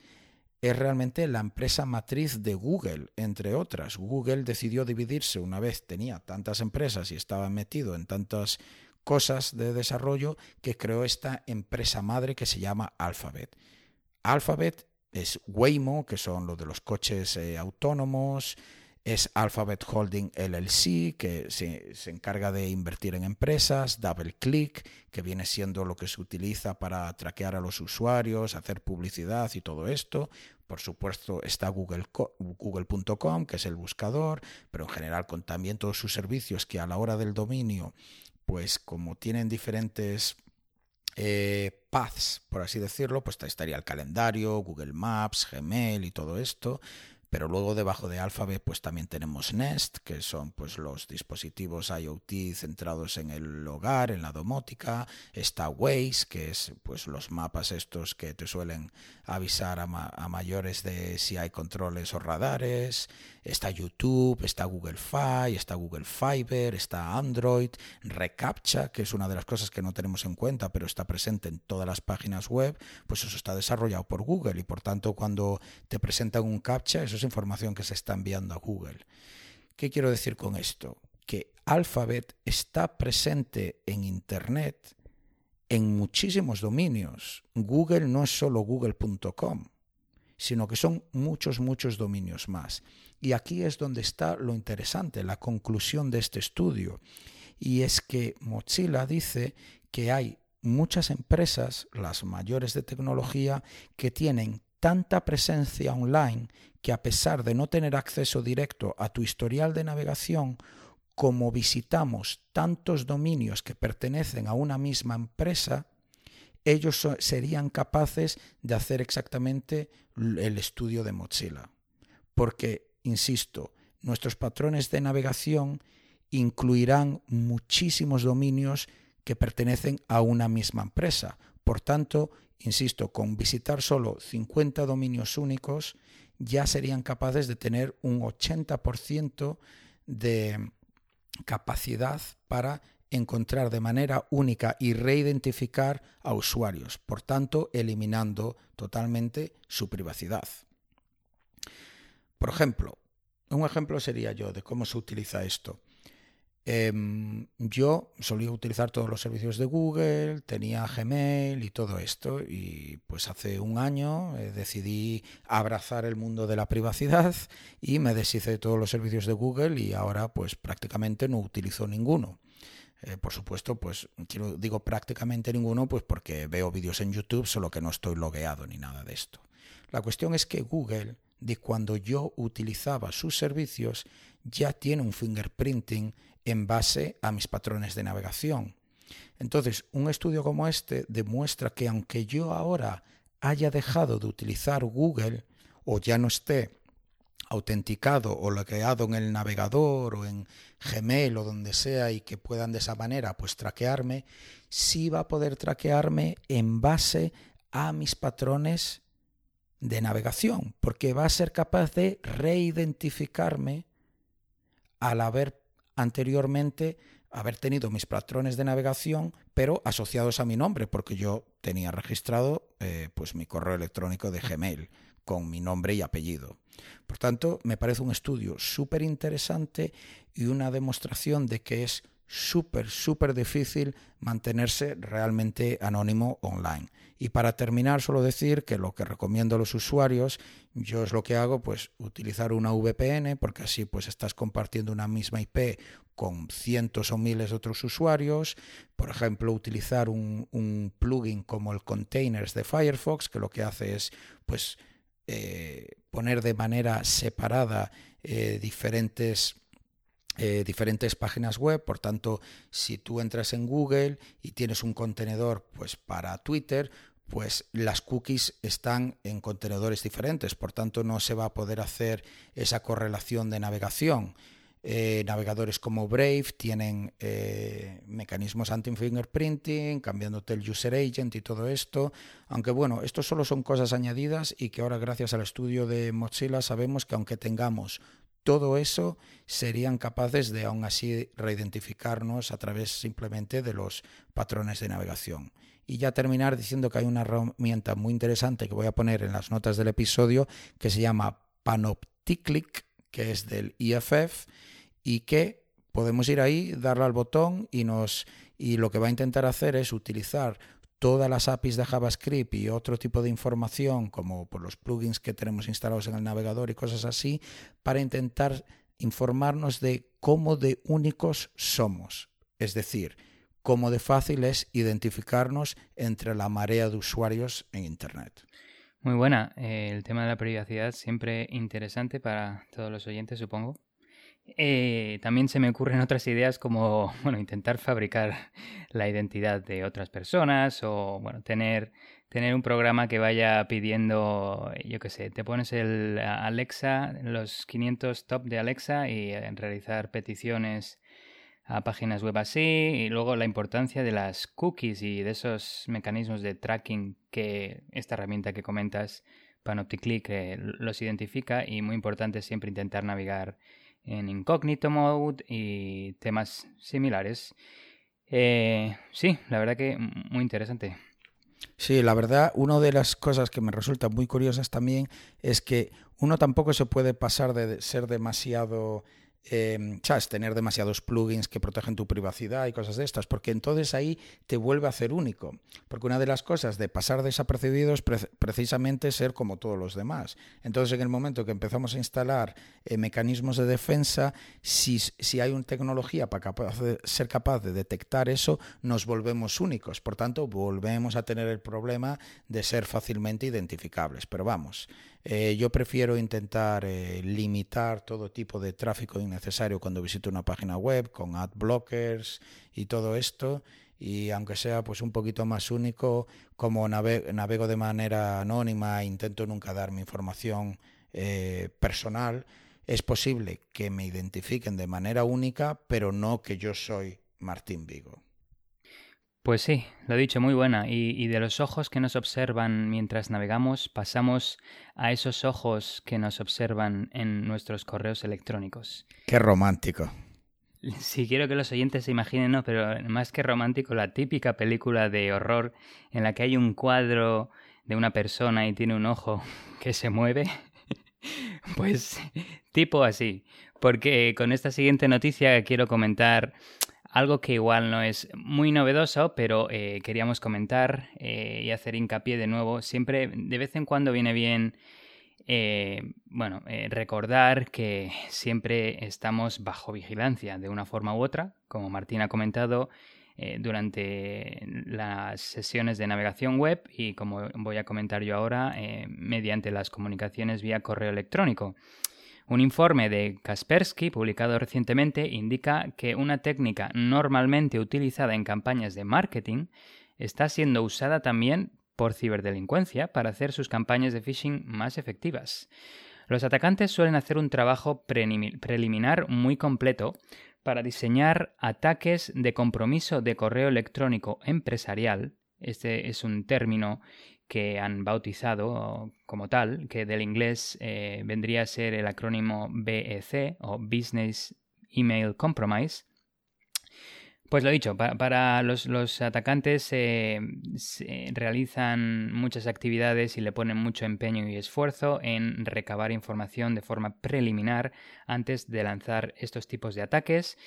es realmente la empresa matriz de Google, entre otras. Google decidió dividirse una vez tenía tantas empresas y estaba metido en tantas cosas de desarrollo que creó esta empresa madre que se llama Alphabet. Alphabet es Waymo, que son los de los coches eh, autónomos, es Alphabet Holding LLC, que se, se, encarga de invertir en empresas, DoubleClick, que viene siendo lo que se utiliza para traquear a los usuarios, hacer publicidad y todo esto. Por supuesto está Google.com, que es el buscador, pero en general con también todos sus servicios que a la hora del dominio, pues como tienen diferentes eh, paths, por así decirlo, pues estaría el calendario, Google Maps, Gmail y todo esto. Pero luego debajo de Alphabet pues también tenemos Nest, que son pues los dispositivos IoT centrados en el hogar, en la domótica, está Waze, que es pues los mapas estos que te suelen avisar a, ma a mayores de si hay controles o radares, está YouTube, está Google Fi, está Google Fiber, está Android, Recaptcha, que es una de las cosas que no tenemos en cuenta, pero está presente en todas las páginas web, pues eso está desarrollado por Google. Y por tanto cuando te presentan un captcha, eso es información que se está enviando a Google. ¿Qué quiero decir con esto? Que Alphabet está presente en Internet en muchísimos dominios. Google no es solo google.com, sino que son muchos, muchos dominios más. Y aquí es donde está lo interesante, la conclusión de este estudio. Y es que Mozilla dice que hay muchas empresas, las mayores de tecnología, que tienen tanta presencia online que a pesar de no tener acceso directo a tu historial de navegación, como visitamos tantos dominios que pertenecen a una misma empresa, ellos serían capaces de hacer exactamente el estudio de Mozilla. Porque, insisto, nuestros patrones de navegación incluirán muchísimos dominios que pertenecen a una misma empresa. Por tanto, insisto, con visitar solo 50 dominios únicos ya serían capaces de tener un 80% de capacidad para encontrar de manera única y reidentificar a usuarios, por tanto, eliminando totalmente su privacidad. Por ejemplo, un ejemplo sería yo de cómo se utiliza esto. Eh, yo solía utilizar todos los servicios de Google, tenía Gmail y todo esto, y pues hace un año eh, decidí abrazar el mundo de la privacidad y me deshice de todos los servicios de Google y ahora pues prácticamente no utilizo ninguno. Eh, por supuesto, pues digo prácticamente ninguno, pues porque veo vídeos en YouTube, solo que no estoy logueado ni nada de esto. La cuestión es que Google, de cuando yo utilizaba sus servicios, ya tiene un fingerprinting en base a mis patrones de navegación. Entonces, un estudio como este demuestra que aunque yo ahora haya dejado de utilizar Google o ya no esté autenticado o logueado en el navegador o en Gmail o donde sea y que puedan de esa manera pues traquearme, sí va a poder traquearme en base a mis patrones de navegación, porque va a ser capaz de reidentificarme al haber anteriormente haber tenido mis patrones de navegación, pero asociados a mi nombre, porque yo tenía registrado eh, pues mi correo electrónico de Gmail con mi nombre y apellido. Por tanto, me parece un estudio súper interesante y una demostración de que es súper, súper difícil mantenerse realmente anónimo online. Y para terminar, solo decir que lo que recomiendo a los usuarios, yo es lo que hago, pues utilizar una VPN, porque así pues estás compartiendo una misma IP con cientos o miles de otros usuarios. Por ejemplo, utilizar un, un plugin como el Containers de Firefox, que lo que hace es pues eh, poner de manera separada eh, diferentes eh, diferentes páginas web. Por tanto, si tú entras en Google y tienes un contenedor pues, para Twitter, pues las cookies están en contenedores diferentes. Por tanto, no se va a poder hacer esa correlación de navegación. Eh, navegadores como Brave tienen eh, mecanismos anti-fingerprinting, cambiándote el user agent y todo esto. Aunque bueno, esto solo son cosas añadidas y que ahora gracias al estudio de Mozilla sabemos que aunque tengamos todo eso serían capaces de aún así reidentificarnos a través simplemente de los patrones de navegación. Y ya terminar diciendo que hay una herramienta muy interesante que voy a poner en las notas del episodio que se llama Panopticlick, que es del IFF y que podemos ir ahí, darle al botón y nos y lo que va a intentar hacer es utilizar todas las APIs de JavaScript y otro tipo de información, como por los plugins que tenemos instalados en el navegador y cosas así, para intentar informarnos de cómo de únicos somos, es decir, cómo de fácil es identificarnos entre la marea de usuarios en Internet. Muy buena. Eh, el tema de la privacidad siempre interesante para todos los oyentes, supongo. Eh, también se me ocurren otras ideas como, bueno, intentar fabricar la identidad de otras personas o, bueno, tener, tener un programa que vaya pidiendo, yo qué sé, te pones el Alexa, los 500 top de Alexa y eh, realizar peticiones a páginas web así y luego la importancia de las cookies y de esos mecanismos de tracking que esta herramienta que comentas, Panopticlick, eh, los identifica y muy importante siempre intentar navegar en incógnito mode y temas similares. Eh, sí, la verdad que muy interesante. Sí, la verdad, una de las cosas que me resulta muy curiosas también es que uno tampoco se puede pasar de ser demasiado eh, tener demasiados plugins que protegen tu privacidad y cosas de estas, porque entonces ahí te vuelve a hacer único. Porque una de las cosas de pasar desapercibido es precisamente ser como todos los demás. Entonces, en el momento que empezamos a instalar eh, mecanismos de defensa, si, si hay una tecnología para ser capaz de detectar eso, nos volvemos únicos. Por tanto, volvemos a tener el problema de ser fácilmente identificables. Pero vamos, eh, yo prefiero intentar eh, limitar todo tipo de tráfico innecesario cuando visito una página web con ad blockers y todo esto. Y aunque sea pues un poquito más único como navego de manera anónima intento nunca dar mi información eh, personal es posible que me identifiquen de manera única pero no que yo soy Martín Vigo pues sí, lo he dicho, muy buena. Y, de los ojos que nos observan mientras navegamos, pasamos a esos ojos que nos observan en nuestros correos electrónicos. Qué romántico. Sí, quiero que los oyentes se imaginen, ¿no? Pero más que romántico, la típica película de horror en la que hay un cuadro de una persona y tiene un ojo que se mueve. pues tipo así. Porque con esta siguiente noticia quiero comentar algo que igual no es muy novedoso, pero eh, queríamos comentar eh, y hacer hincapié de nuevo. Siempre, de vez en cuando viene bien, eh, bueno, recordar que siempre estamos bajo vigilancia de una forma u otra, como Martín ha comentado durante las sesiones de navegación web y como voy a comentar yo ahora, mediante las comunicaciones vía correo electrónico. Un informe de Kaspersky, publicado recientemente, indica que una técnica normalmente utilizada en campañas de marketing está siendo usada también por ciberdelincuencia para hacer sus campañas de phishing más efectivas. Los atacantes suelen hacer un trabajo preliminar muy completo para diseñar ataques de compromiso de correo electrónico empresarial. Este es un término que han bautizado como tal, que del inglés eh, vendría a ser el acrónimo BEC o Business Email Compromise. Pues lo dicho, para los, atacantes eh, realizan muchas actividades y le ponen mucho empeño y esfuerzo en recabar información de forma preliminar antes de lanzar estos tipos de ataques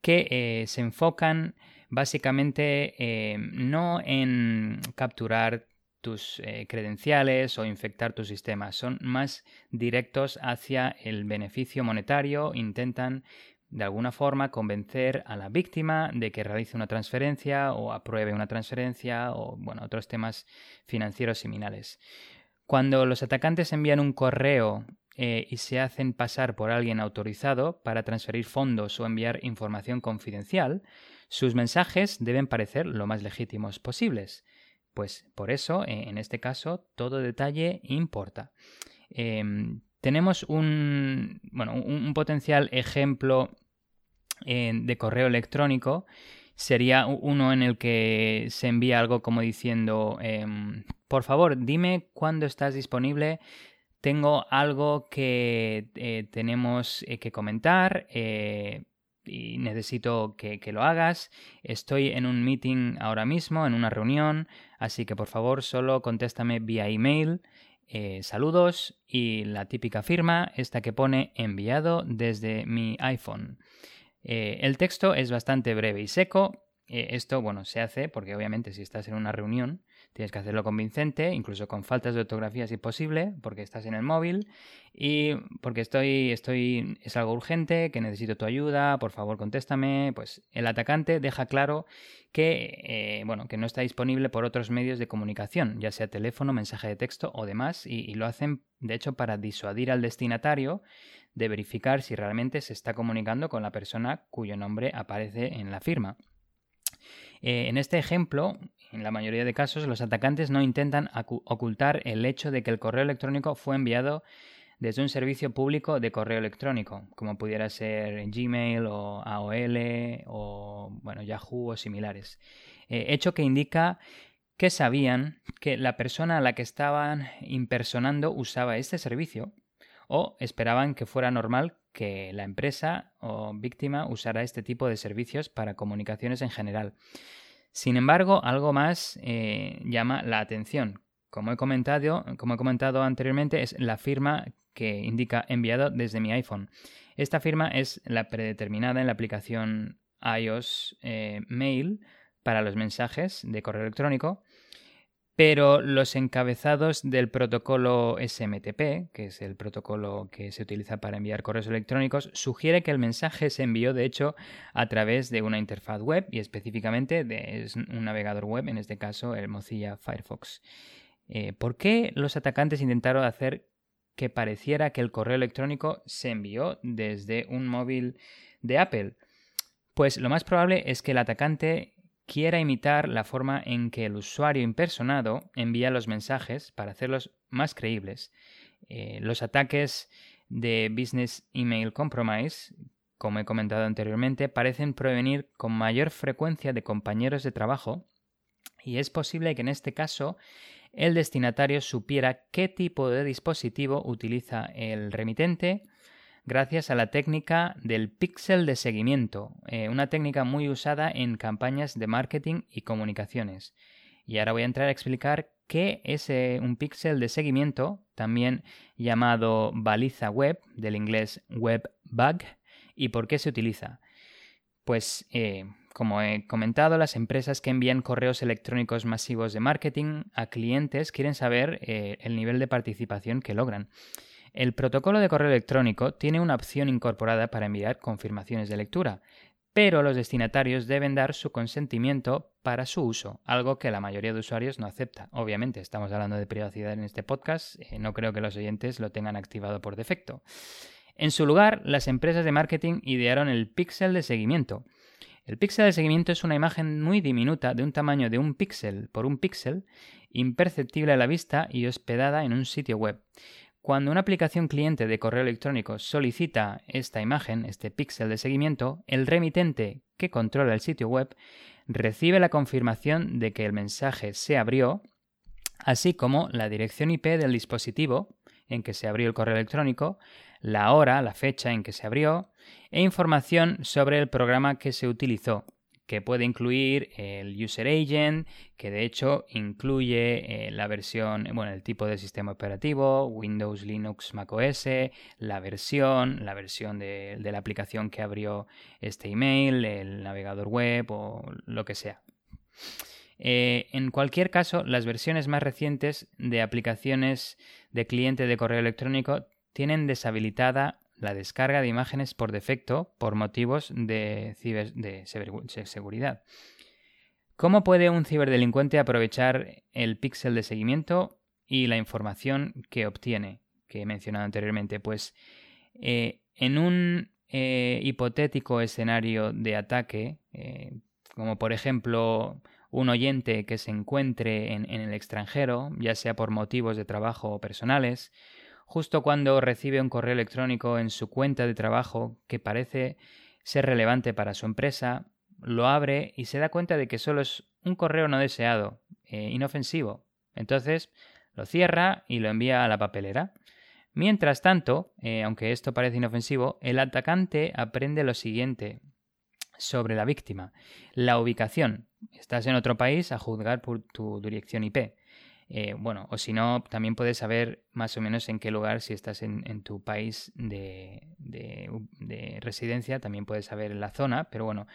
que eh, se enfocan básicamente no en capturar tus eh, credenciales o infectar tu sistema. Son más directos hacia el beneficio monetario, intentan de alguna forma convencer a la víctima de que realice una transferencia o apruebe una transferencia o bueno, otros temas financieros similares. Cuando los atacantes envían un correo eh, y se hacen pasar por alguien autorizado para transferir fondos o enviar información confidencial, sus mensajes deben parecer lo más legítimos posibles. Pues por eso, eh, en este caso, todo detalle importa. Em, tenemos un, bueno, un, potencial ejemplo eh, de correo electrónico. Sería uno en el que se envía algo como diciendo, em, por favor, dime cuándo estás disponible. Tengo algo que eh, tenemos que comentar y necesito que, lo hagas. Estoy en un meeting ahora mismo, en una reunión, así que por favor solo contéstame vía email. Eh, saludos y la típica firma, esta que pone enviado desde mi iPhone. Eh, el texto es bastante breve y seco, Eh, esto, bueno, se hace porque obviamente si estás en una reunión tienes que hacerlo convincente, incluso con faltas de ortografía si posible, porque estás en el móvil y porque estoy, estoy, es algo urgente, que necesito tu ayuda, por favor contéstame. Pues el atacante deja claro que, eh, bueno, que no está disponible por otros medios de comunicación, ya sea teléfono, mensaje de texto o demás, y lo hacen de hecho para disuadir al destinatario de verificar si realmente se está comunicando con la persona cuyo nombre aparece en la firma. Eh, en este ejemplo, en la mayoría de casos, los atacantes no intentan ocultar el hecho de que el correo electrónico fue enviado desde un servicio público de correo electrónico, como pudiera ser Gmail o AOL o bueno, Yahoo o similares. Eh, hecho que indica que sabían que la persona a la que estaban impersonando usaba este servicio o esperaban que fuera normal que la empresa o víctima usara este tipo de servicios para comunicaciones en general. Sin embargo, algo más eh, llama la atención. Como he, comentado, como he comentado anteriormente, es la firma que indica enviado desde mi iPhone. Esta firma es la predeterminada en la aplicación iOS eh, Mail para los mensajes de correo electrónico pero los encabezados del protocolo SMTP, que es el protocolo que se utiliza para enviar correos electrónicos, sugiere que el mensaje se envió de hecho a través de una interfaz web y específicamente de un navegador web, en este caso el Mozilla Firefox. Eh, ¿Por qué los atacantes intentaron hacer que pareciera que el correo electrónico se envió desde un móvil de Apple? Pues lo más probable es que el atacante quiera imitar la forma en que el usuario impersonado envía los mensajes para hacerlos más creíbles. Eh, los ataques de Business Email Compromise, como he comentado anteriormente, parecen provenir con mayor frecuencia de compañeros de trabajo y es posible que en este caso el destinatario supiera qué tipo de dispositivo utiliza el remitente gracias a la técnica del píxel de seguimiento, eh, una técnica muy usada en campañas de marketing y comunicaciones. Y ahora voy a entrar a explicar qué es eh, un píxel de seguimiento, también llamado baliza web, del inglés web bug, y por qué se utiliza. Pues, eh, como he comentado, las empresas que envían correos electrónicos masivos de marketing a clientes quieren saber el nivel de participación que logran. El protocolo de correo electrónico tiene una opción incorporada para enviar confirmaciones de lectura, pero los destinatarios deben dar su consentimiento para su uso, algo que la mayoría de usuarios no acepta. Obviamente, estamos hablando de privacidad en este podcast, eh, no creo que los oyentes lo tengan activado por defecto. En su lugar, las empresas de marketing idearon el píxel de seguimiento. El píxel de seguimiento es una imagen muy diminuta de un tamaño de un píxel por un píxel, imperceptible a la vista y hospedada en un sitio web. Cuando una aplicación cliente de correo electrónico solicita esta imagen, este píxel de seguimiento, el remitente que controla el sitio web recibe la confirmación de que el mensaje se abrió, así como la dirección IP del dispositivo en que se abrió el correo electrónico, la hora, la fecha en que se abrió, e información sobre el programa que se utilizó, que puede incluir el User Agent, que de hecho incluye eh, la versión, bueno, el tipo de sistema operativo, Windows, Linux, macOS, la versión, la versión de, la aplicación que abrió este email, el navegador web o lo que sea. Eh, en cualquier caso, las versiones más recientes de aplicaciones de cliente de correo electrónico tienen deshabilitada la descarga de imágenes por defecto por motivos de, seguridad. ¿Cómo puede un ciberdelincuente aprovechar el píxel de seguimiento y la información que obtiene, que he mencionado anteriormente? Pues eh, en un eh, hipotético escenario de ataque, eh, como por ejemplo un oyente que se encuentre en, el extranjero, ya sea por motivos de trabajo o personales, justo cuando recibe un correo electrónico en su cuenta de trabajo que parece ser relevante para su empresa, lo abre y se da cuenta de que solo es un correo no deseado, eh, inofensivo. Entonces lo cierra y lo envía a la papelera. Mientras tanto, eh, aunque esto parece inofensivo, el atacante aprende lo siguiente sobre la víctima. La ubicación. Estás en otro país a juzgar por tu dirección IP. Eh, bueno, o si no, también puedes saber más o menos en qué lugar, si estás en, tu país de, residencia, también puedes saber la zona, pero bueno,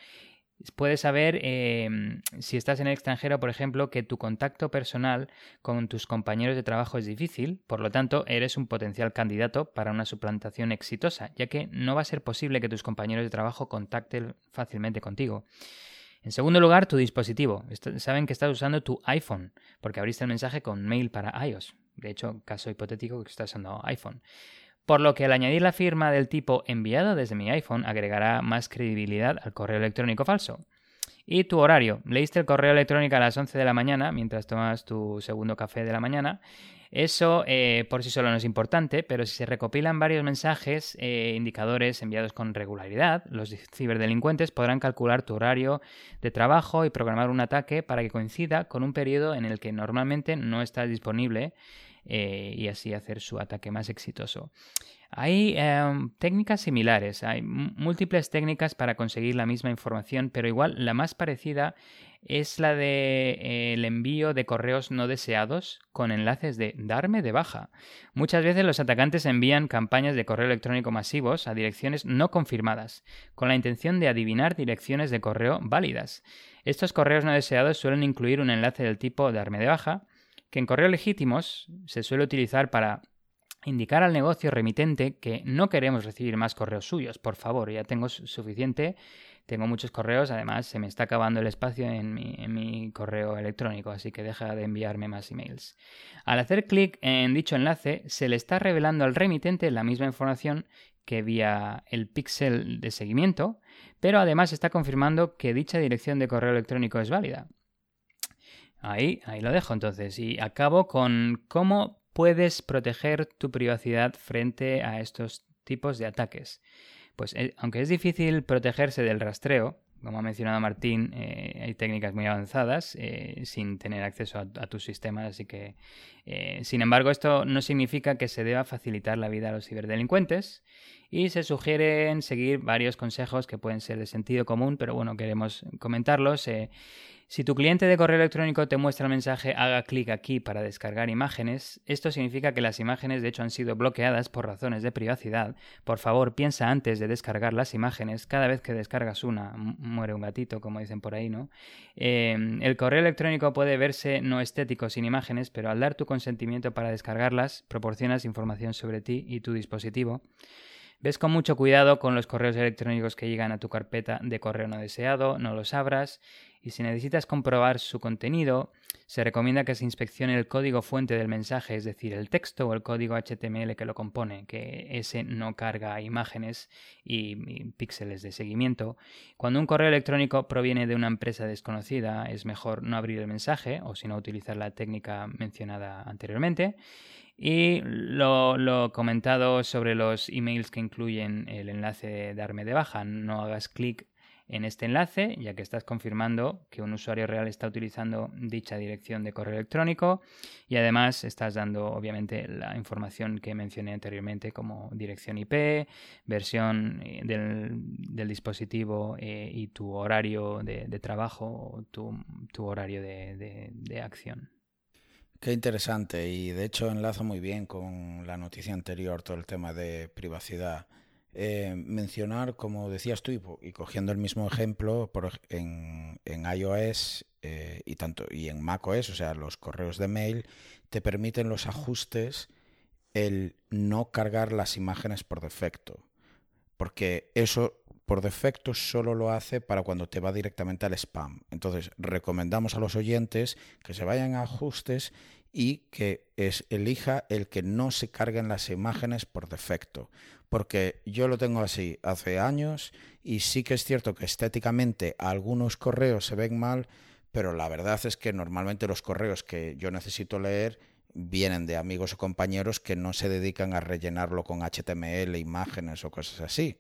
puedes saber em, si estás en el extranjero, por ejemplo, que tu contacto personal con tus compañeros de trabajo es difícil, por lo tanto, eres un potencial candidato para una suplantación exitosa, ya que no va a ser posible que tus compañeros de trabajo contacten fácilmente contigo. En segundo lugar, tu dispositivo. Saben que estás usando tu iPhone, porque abriste el mensaje con mail para iOS. De hecho, caso hipotético que estás usando iPhone. Por lo que al añadir la firma del tipo enviado desde mi iPhone agregará más credibilidad al correo electrónico falso. Y tu horario. Leíste el correo electrónico a las 11 de la mañana mientras tomas tu segundo café de la mañana. Eso eh, por sí solo no es importante, pero si se recopilan varios mensajes, eh, indicadores enviados con regularidad, los ciberdelincuentes podrán calcular tu horario de trabajo y programar un ataque para que coincida con un periodo en el que normalmente no estás disponible eh, y así hacer su ataque más exitoso. Hay em, técnicas similares, hay múltiples técnicas para conseguir la misma información, pero igual la más parecida es la de eh, el envío de correos no deseados con enlaces de darme de baja. Muchas veces los atacantes envían campañas de correo electrónico masivos a direcciones no confirmadas, con la intención de adivinar direcciones de correo válidas. Estos correos no deseados suelen incluir un enlace del tipo darme de baja, que en correos legítimos se suele utilizar para indicar al negocio remitente que no queremos recibir más correos suyos, por favor, ya tengo suficiente, tengo muchos correos, además se me está acabando el espacio en mi, correo electrónico, así que deja de enviarme más emails. Al hacer clic en dicho enlace, se le está revelando al remitente la misma información que vía el píxel de seguimiento, pero además está confirmando que dicha dirección de correo electrónico es válida. Ahí, ahí lo dejo entonces. Y acabo con cómo puedes proteger tu privacidad frente a estos tipos de ataques. Pues eh, aunque es difícil protegerse del rastreo, como ha mencionado Martín, eh, hay técnicas muy avanzadas eh, sin tener acceso a, tus sistemas, así que, sin embargo, esto no significa que se deba facilitar la vida a los ciberdelincuentes y se sugieren seguir varios consejos que pueden ser de sentido común, pero bueno, queremos comentarlos. Si tu cliente de correo electrónico te muestra el mensaje haga clic aquí para descargar imágenes, esto significa que las imágenes de hecho han sido bloqueadas por razones de privacidad. Por favor, piensa antes de descargar las imágenes. Cada vez que descargas una, muere un gatito, como dicen por ahí, ¿no? Eh, el correo electrónico puede verse no estético sin imágenes, pero al dar tu consentimiento para descargarlas, proporcionas información sobre ti y tu dispositivo. Ves con mucho cuidado con los correos electrónicos que llegan a tu carpeta de correo no deseado, no los abras y si necesitas comprobar su contenido, se recomienda que se inspeccione el código fuente del mensaje, es decir, el texto o el código HTML que lo compone, que ese no carga imágenes y, píxeles de seguimiento. Cuando un correo electrónico proviene de una empresa desconocida, es mejor no abrir el mensaje o si no utilizar la técnica mencionada anteriormente. Y lo, comentado sobre los emails que incluyen el enlace de darme de baja. No hagas clic en este enlace, ya que estás confirmando que un usuario real está utilizando dicha dirección de correo electrónico y además estás dando obviamente la información que mencioné anteriormente como dirección IP, versión eh, del, dispositivo eh, y tu horario de, trabajo o tu, horario de, de acción. Qué interesante y de hecho enlaza muy bien con la noticia anterior todo el tema de privacidad eh, mencionar, como decías tú, y, cogiendo el mismo ejemplo en, en, iOS eh, y tanto y en macOS, o sea, los correos de mail, te permiten los ajustes el no cargar las imágenes por defecto. Porque eso por defecto solo lo hace para cuando te va directamente al spam. Entonces, recomendamos a los oyentes que se vayan a ajustes y que es, elija el que no se carguen las imágenes por defecto porque yo lo tengo así hace años y sí que es cierto que estéticamente algunos correos se ven mal, pero la verdad es que normalmente los correos que yo necesito leer vienen de amigos o compañeros que no se dedican a rellenarlo con HTML, imágenes o cosas así.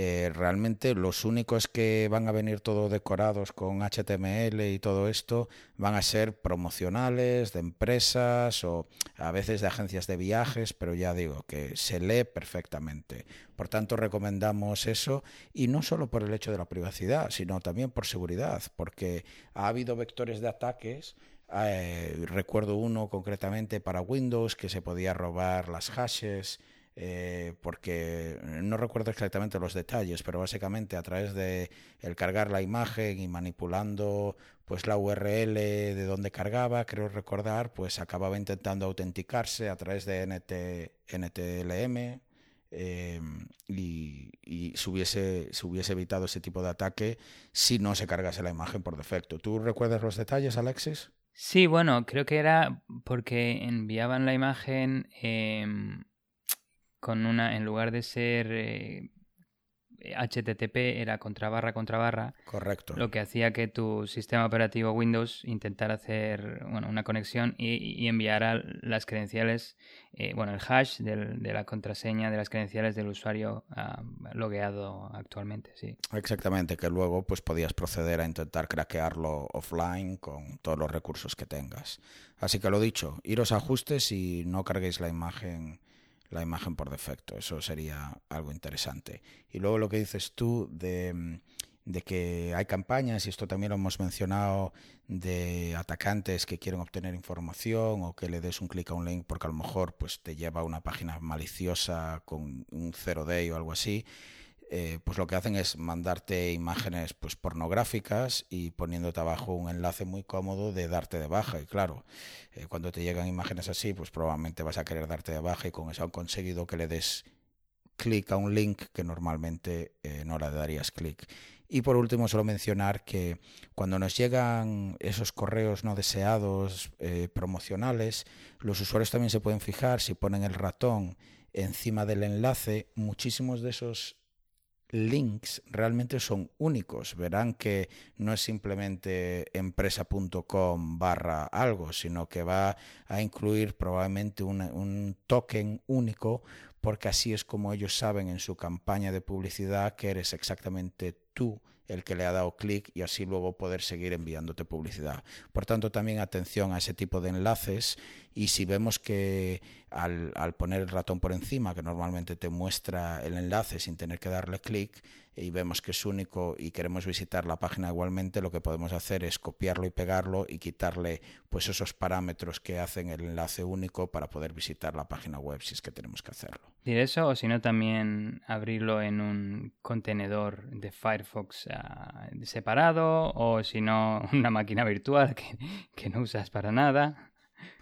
Eh, realmente los únicos que van a venir todo decorados con HTML y todo esto van a ser promocionales de empresas o a veces de agencias de viajes, pero ya digo que se lee perfectamente. Por tanto, recomendamos eso y no solo por el hecho de la privacidad, sino también por seguridad, porque ha habido vectores de ataques eh, recuerdo uno concretamente para Windows que se podía robar las hashes eh, porque no recuerdo exactamente los detalles, pero básicamente a través de el cargar la imagen y manipulando pues la URL de donde cargaba, creo recordar, pues acababa intentando autenticarse a través de NT, NTLM, eh, y, y se, hubiese, se, hubiese, evitado ese tipo de ataque si no se cargase la imagen por defecto. ¿Tú recuerdas los detalles, Alexis? Sí, bueno, creo que era porque enviaban la imagen eh, con una, en lugar de ser eh, HTTP, era contra barra contra barra. Correcto. Lo que hacía que tu sistema operativo Windows intentara hacer bueno, una conexión y, y enviara las credenciales, eh, bueno, el hash del, de la contraseña de las credenciales del usuario uh, logueado actualmente, sí. Exactamente, que luego pues podías proceder a intentar craquearlo offline con todos los recursos que tengas. Así que lo dicho, iros a ajustes y no carguéis la imagen la imagen por defecto. Eso sería algo interesante. Y luego lo que dices tú de, de, que hay campañas, y esto también lo hemos mencionado, de atacantes que quieren obtener información o que le des un clic a un link porque a lo mejor pues, te lleva a una página maliciosa con un zero day o algo así. Eh, pues lo que hacen es mandarte imágenes pues pornográficas y poniéndote abajo un enlace muy cómodo de darte de baja. Y claro, eh, cuando te llegan imágenes así, pues probablemente vas a querer darte de baja y con eso han conseguido que le des clic a un link que normalmente eh, no le darías clic. Y por último, solo mencionar que cuando nos llegan esos correos no deseados promocionales, los usuarios también se pueden fijar si ponen el ratón encima del enlace, muchísimos de esos links realmente son únicos. Verán que no es simplemente empresa.com barra algo, sino que va a incluir probablemente un, un token único porque así es como ellos saben en su campaña de publicidad que eres exactamente tú el que le ha dado clic y así luego poder seguir enviándote publicidad. Por tanto, también atención a ese tipo de enlaces y si vemos que al, poner el ratón por encima, que normalmente te muestra el enlace sin tener que darle clic, y vemos que es único y queremos visitar la página igualmente, lo que podemos hacer es copiarlo y pegarlo y quitarle pues esos parámetros que hacen el enlace único para poder visitar la página web si es que tenemos que hacerlo. ¿Y eso o si no también abrirlo en un contenedor de Firefox uh, separado o si no una máquina virtual que, que no usas para nada?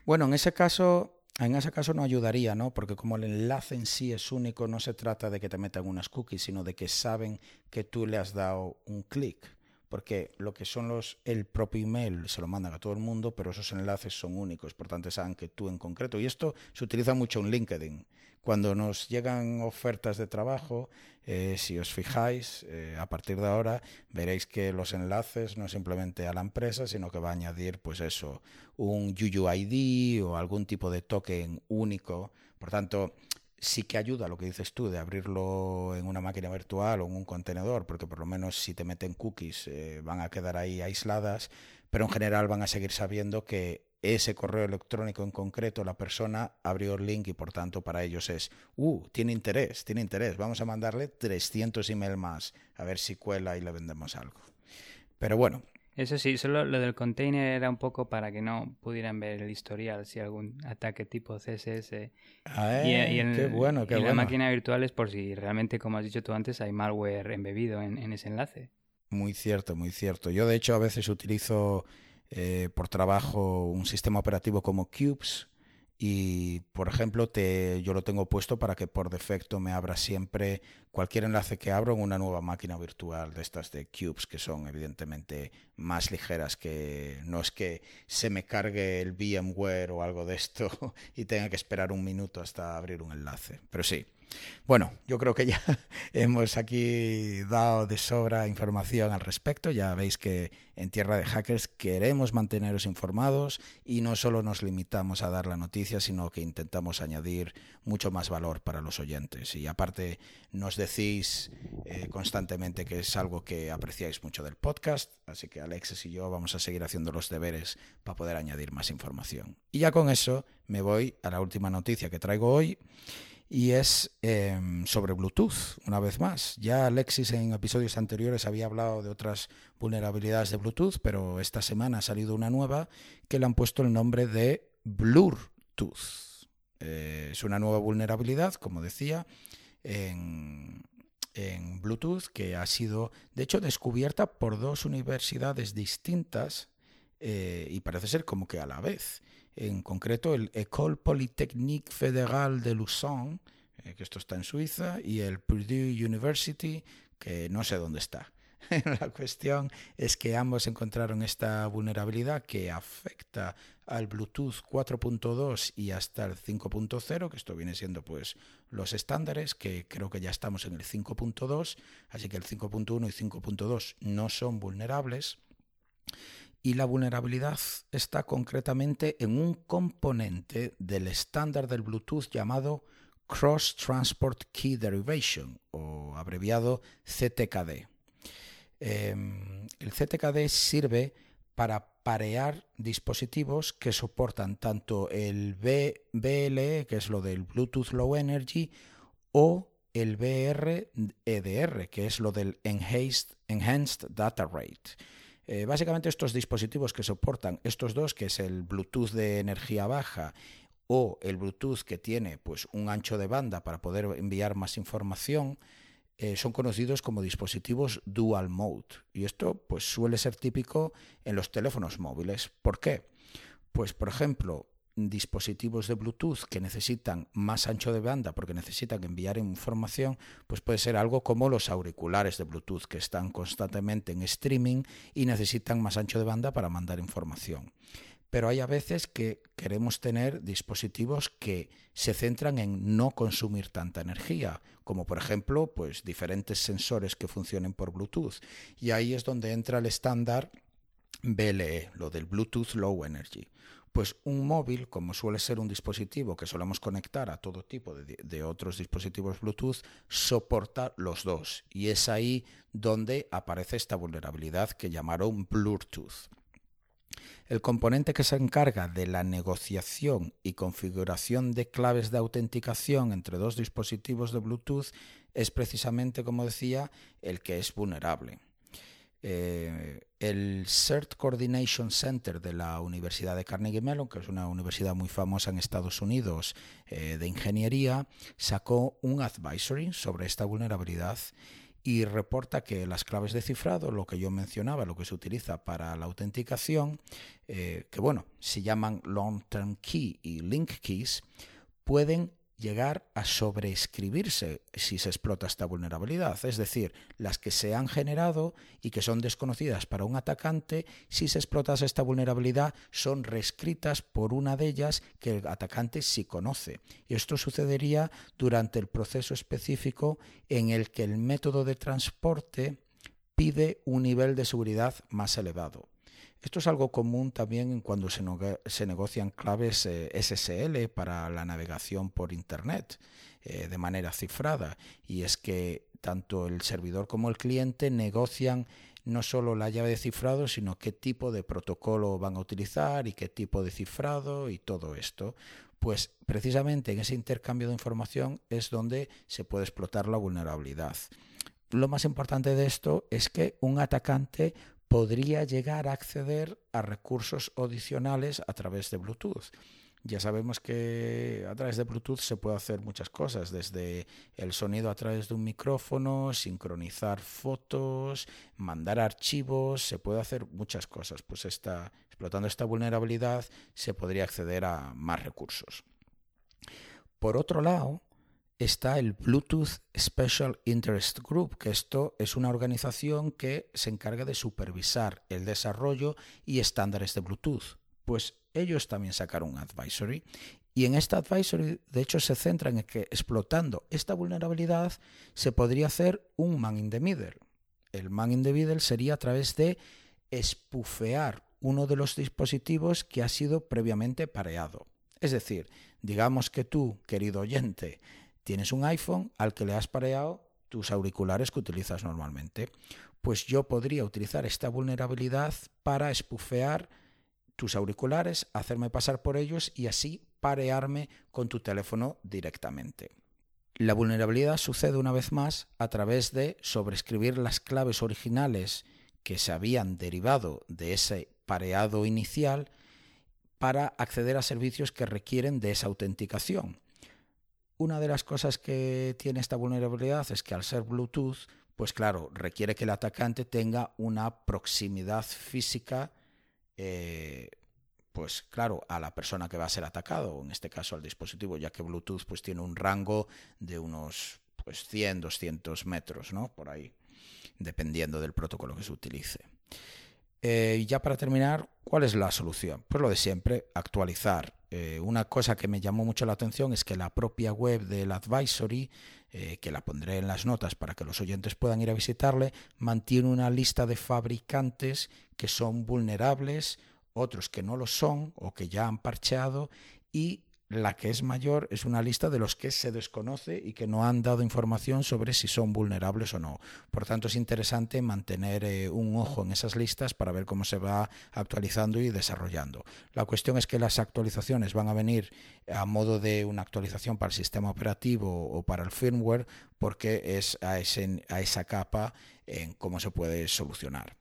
Bueno, en ese caso en ese caso no ayudaría, ¿no? Porque como el enlace en sí es único, no se trata de que te metan unas cookies, sino de que saben que tú le has dado un clic. Porque lo que son los, el propio email se lo mandan a todo el mundo, pero esos enlaces son únicos, por tanto saben que tú en concreto. Y esto se utiliza mucho en LinkedIn. Cuando nos llegan ofertas de trabajo, eh, si os fijáis, eh, a partir de ahora veréis que los enlaces no simplemente a la empresa, sino que va a añadir, pues eso, un UUID o algún tipo de token único. Por tanto, sí que ayuda lo que dices tú de abrirlo en una máquina virtual o en un contenedor, porque por lo menos si te meten cookies eh, van a quedar ahí aisladas, pero en general van a seguir sabiendo que ese correo electrónico en concreto, la persona abrió el link y por tanto para ellos es, uh, tiene interés, tiene interés, vamos a mandarle 300 email más a ver si cuela y le vendemos algo. Pero bueno, eso sí, solo lo del container era un poco para que no pudieran ver el historial, si algún ataque tipo CSS. Ah, y, y, el, qué bueno, qué y bueno. la máquina virtual es por si realmente, como has dicho tú antes, hay malware embebido en, en ese enlace. Muy cierto, muy cierto. Yo de hecho a veces utilizo eh, por trabajo un sistema operativo como Cubes y por ejemplo te, yo lo tengo puesto para que por defecto me abra siempre cualquier enlace que abro en una nueva máquina virtual de estas de cubes que son evidentemente más ligeras que no es que se me cargue el VMware o algo de esto y tenga que esperar un minuto hasta abrir un enlace pero sí bueno, yo creo que ya hemos aquí dado de sobra información al respecto. Ya veis que en Tierra de Hackers queremos manteneros informados y no solo nos limitamos a dar la noticia, sino que intentamos añadir mucho más valor para los oyentes. Y aparte nos decís eh, constantemente que es algo que apreciáis mucho del podcast, así que Alexis y yo vamos a seguir haciendo los deberes para poder añadir más información. Y ya con eso me voy a la última noticia que traigo hoy y es eh, sobre Bluetooth, una vez más. Ya Alexis en episodios anteriores había hablado de otras vulnerabilidades de Bluetooth, pero esta semana ha salido una nueva que le han puesto el nombre de Bluetooth. Eh, es una nueva vulnerabilidad, como decía, en, en Bluetooth que ha sido, de hecho, descubierta por dos universidades distintas eh, y parece ser como que a la vez. En concreto, el École Polytechnique Fédérale de Lausanne, eh, que esto está en Suiza, y el Purdue University, que no sé dónde está. La cuestión es que ambos encontraron esta vulnerabilidad que afecta al Bluetooth 4.2 y hasta el 5.0, que esto viene siendo pues los estándares, que creo que ya estamos en el 5.2, así que el 5.1 y 5.2 no son vulnerables. Y la vulnerabilidad está concretamente en un componente del estándar del Bluetooth llamado Cross Transport Key Derivation, o abreviado CTKD. Em, el CTKD sirve para parear dispositivos que soportan tanto el BLE, que es lo del Bluetooth Low Energy, o el BR-EDR, que es lo del Enhanced, Data Rate. Eh, básicamente estos dispositivos que soportan estos dos, que es el Bluetooth de energía baja o el Bluetooth que tiene pues un ancho de banda para poder enviar más información, eh, son conocidos como dispositivos dual mode. Y esto pues, suele ser típico en los teléfonos móviles. ¿Por qué? Pues, por ejemplo, dispositivos de Bluetooth que necesitan más ancho de banda porque necesitan enviar información, pues puede ser algo como los auriculares de Bluetooth que están constantemente en streaming y necesitan más ancho de banda para mandar información pero hay a veces que queremos tener dispositivos que se centran en no consumir tanta energía, como por ejemplo, pues diferentes sensores que funcionen por Bluetooth. Y ahí es donde entra el estándar BLE, lo del Bluetooth Low Energy. Pues un móvil, como suele ser un dispositivo que solemos conectar a todo tipo de, de, otros dispositivos Bluetooth, soporta los dos. Y es ahí donde aparece esta vulnerabilidad que llamaron Bluetooth. El componente que se encarga de la negociación y configuración de claves de autenticación entre dos dispositivos de Bluetooth es precisamente, como decía, el que es vulnerable. Eh, el CERT Coordination Center de la Universidad de Carnegie Mellon, que es una universidad muy famosa en Estados Unidos eh, de ingeniería, sacó un advisory sobre esta vulnerabilidad y reporta que las claves de cifrado, lo que yo mencionaba, lo que se utiliza para la autenticación, eh, que bueno, se llaman long term key y link keys, pueden llegar a sobreescribirse si se explota esta vulnerabilidad, es decir, las que se han generado y que son desconocidas para un atacante, si se explota esta vulnerabilidad, son reescritas por una de ellas que el atacante sí conoce. Y esto sucedería durante el proceso específico en el que el método de transporte pide un nivel de seguridad más elevado. Esto es algo común también cuando se, negocian claves eh, SSL para la navegación por Internet eh, de manera cifrada. Y es que tanto el servidor como el cliente negocian no solo la llave de cifrado, sino qué tipo de protocolo van a utilizar y qué tipo de cifrado y todo esto. Pues precisamente en ese intercambio de información es donde se puede explotar la vulnerabilidad. Lo más importante de esto es que un atacante podría llegar a acceder a recursos adicionales a través de Bluetooth. Ya sabemos que a través de Bluetooth se puede hacer muchas cosas, desde el sonido a través de un micrófono, sincronizar fotos, mandar archivos, se puede hacer muchas cosas. Pues esta, explotando esta vulnerabilidad se podría acceder a más recursos. Por otro lado, está el Bluetooth Special Interest Group, que esto es una organización que se encarga de supervisar el desarrollo y estándares de Bluetooth. Pues ellos también sacaron un advisory y en esta advisory de hecho se centra en que explotando esta vulnerabilidad se podría hacer un man in the middle. El man in the middle sería a través de espufear uno de los dispositivos que ha sido previamente pareado. Es decir, digamos que tú, querido oyente, Tienes un iPhone al que le has pareado tus auriculares que utilizas normalmente. Pues yo podría utilizar esta vulnerabilidad para espufear tus auriculares, hacerme pasar por ellos y así parearme con tu teléfono directamente. La vulnerabilidad sucede una vez más a través de sobreescribir las claves originales que se habían derivado de ese pareado inicial para acceder a servicios que requieren de esa autenticación. Una de las cosas que tiene esta vulnerabilidad es que al ser Bluetooth, pues claro, requiere que el atacante tenga una proximidad física, eh, pues claro, a la persona que va a ser atacado, en este caso al dispositivo, ya que Bluetooth pues tiene un rango de unos pues 100, 200 metros, ¿no? Por ahí, dependiendo del protocolo que se utilice. Eh, y ya para terminar, ¿cuál es la solución? Pues lo de siempre, actualizar. Eh, una cosa que me llamó mucho la atención es que la propia web del advisory, eh, que la pondré en las notas para que los oyentes puedan ir a visitarle, mantiene una lista de fabricantes que son vulnerables, otros que no lo son o que ya han parcheado y la que es mayor es una lista de los que se desconoce y que no han dado información sobre si son vulnerables o no. Por tanto, es interesante mantener eh, un ojo en esas listas para ver cómo se va actualizando y desarrollando. La cuestión es que las actualizaciones van a venir a modo de una actualización para el sistema operativo o para el firmware porque es a, esa capa en cómo se puede solucionar.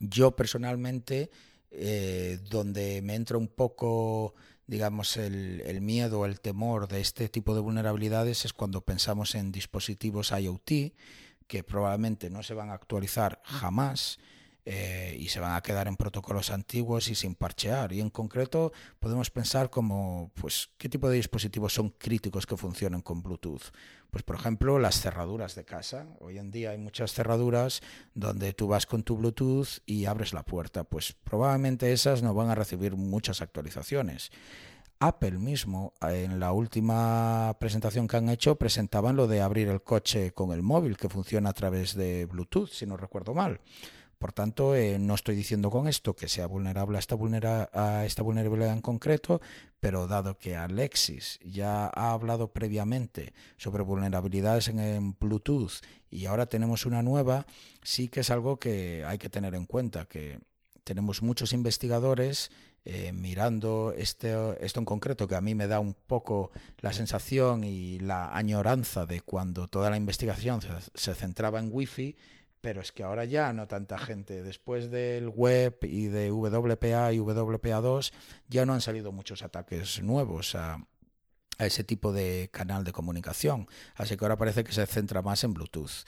Yo personalmente, eh, donde me entra un poco digamos, el, el miedo el temor de este tipo de vulnerabilidades es cuando pensamos en dispositivos IoT que probablemente no se van a actualizar jamás eh, y se van a quedar en protocolos antiguos y sin parchear. Y en concreto podemos pensar como, pues, ¿qué tipo de dispositivos son críticos que funcionen con Bluetooth? Pues, por ejemplo, las cerraduras de casa. Hoy en día hay muchas cerraduras donde tú vas con tu Bluetooth y abres la puerta. Pues probablemente esas no van a recibir muchas actualizaciones. Apple mismo, en la última presentación que han hecho, presentaban lo de abrir el coche con el móvil, que funciona a través de Bluetooth, si no recuerdo mal. Por tanto, eh, no estoy diciendo con esto que sea vulnerable a esta, a esta vulnerabilidad en concreto, pero dado que Alexis ya ha hablado previamente sobre vulnerabilidades en, Bluetooth y ahora tenemos una nueva, sí que es algo que hay que tener en cuenta, que tenemos muchos investigadores eh, mirando este, esto en concreto, que a mí me da un poco la sensación y la añoranza de cuando toda la investigación se, se centraba en Wi-Fi pero es que ahora ya no tanta gente. Después del web y de WPA y WPA2 ya no han salido muchos ataques nuevos a, a ese tipo de canal de comunicación. Así que ahora parece que se centra más en Bluetooth.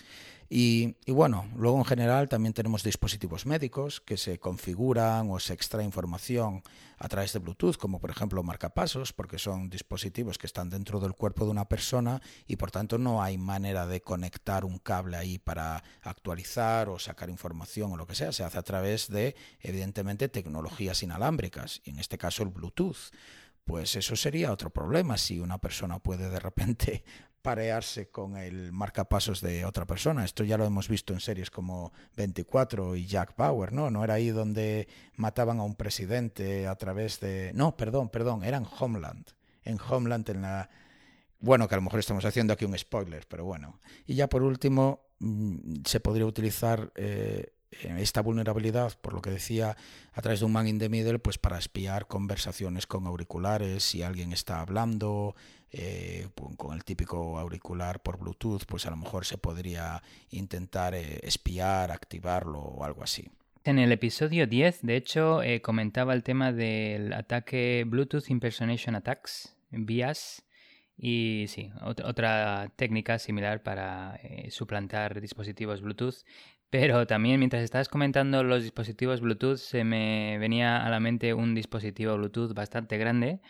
Y, bueno, luego en general también tenemos dispositivos médicos que se configuran o se extrae información a través de Bluetooth, como por ejemplo marcapasos, porque son dispositivos que están dentro del cuerpo de una persona y por tanto no hay manera de conectar un cable ahí para actualizar o sacar información o lo que sea. Se hace a través de, evidentemente, tecnologías inalámbricas, y en este caso el Bluetooth pues eso sería otro problema si una persona puede de repente parearse con el marcapasos de otra persona. Esto ya lo hemos visto en series como 24 y Jack Bauer, ¿no? No era ahí donde mataban a un presidente a través de... No, perdón, perdón, era en Homeland. En Homeland, en la... Bueno, que a lo mejor estamos haciendo aquí un spoiler, pero bueno. Y ya por último, mm, se podría utilizar eh, esta vulnerabilidad, por lo que decía, a través de un man in the middle, pues para espiar conversaciones con auriculares, si alguien está hablando eh, con el típico auricular por Bluetooth, pues a lo mejor se podría intentar eh, espiar, activarlo o algo así. En el episodio 10, de hecho, eh, comentaba el tema del ataque Bluetooth Impersonation Attacks, BIAS, y sí, otra técnica similar para suplantar dispositivos Bluetooth pero también mientras estabas comentando los dispositivos Bluetooth, se me venía a la mente un dispositivo Bluetooth bastante grande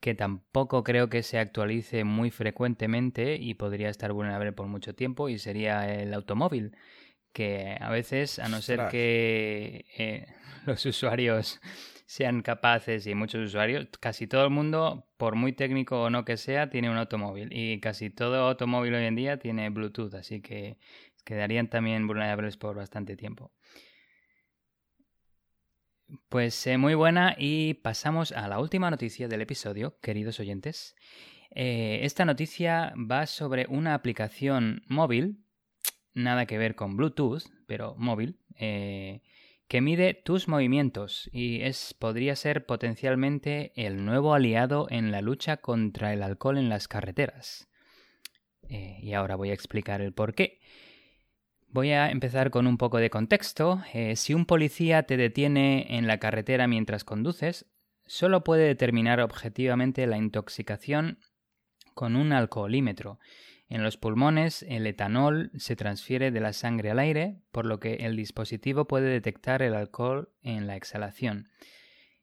que tampoco creo que se actualice muy frecuentemente y podría estar vulnerable por mucho tiempo y sería el automóvil que a veces, a no ser que eh, los usuarios sean capaces y muchos usuarios, casi todo el mundo, por muy técnico o no que sea, tiene un automóvil y casi todo automóvil hoy en día tiene Bluetooth, así que quedarían también vulnerables por bastante tiempo. Pues eh, muy buena y pasamos a la última noticia del episodio, queridos oyentes. Eh, esta noticia va sobre una aplicación móvil, nada que ver con Bluetooth, pero móvil, eh, que mide tus movimientos y es, podría ser potencialmente el nuevo aliado en la lucha contra el alcohol en las carreteras. y ahora voy a explicar el por qué. Voy a empezar con un poco de contexto. Eh, si un policía te detiene en la carretera mientras conduces, solo puede determinar objetivamente la intoxicación con un alcoholímetro. En los pulmones, el etanol se transfiere de la sangre al aire, por lo que el dispositivo puede detectar el alcohol en la exhalación.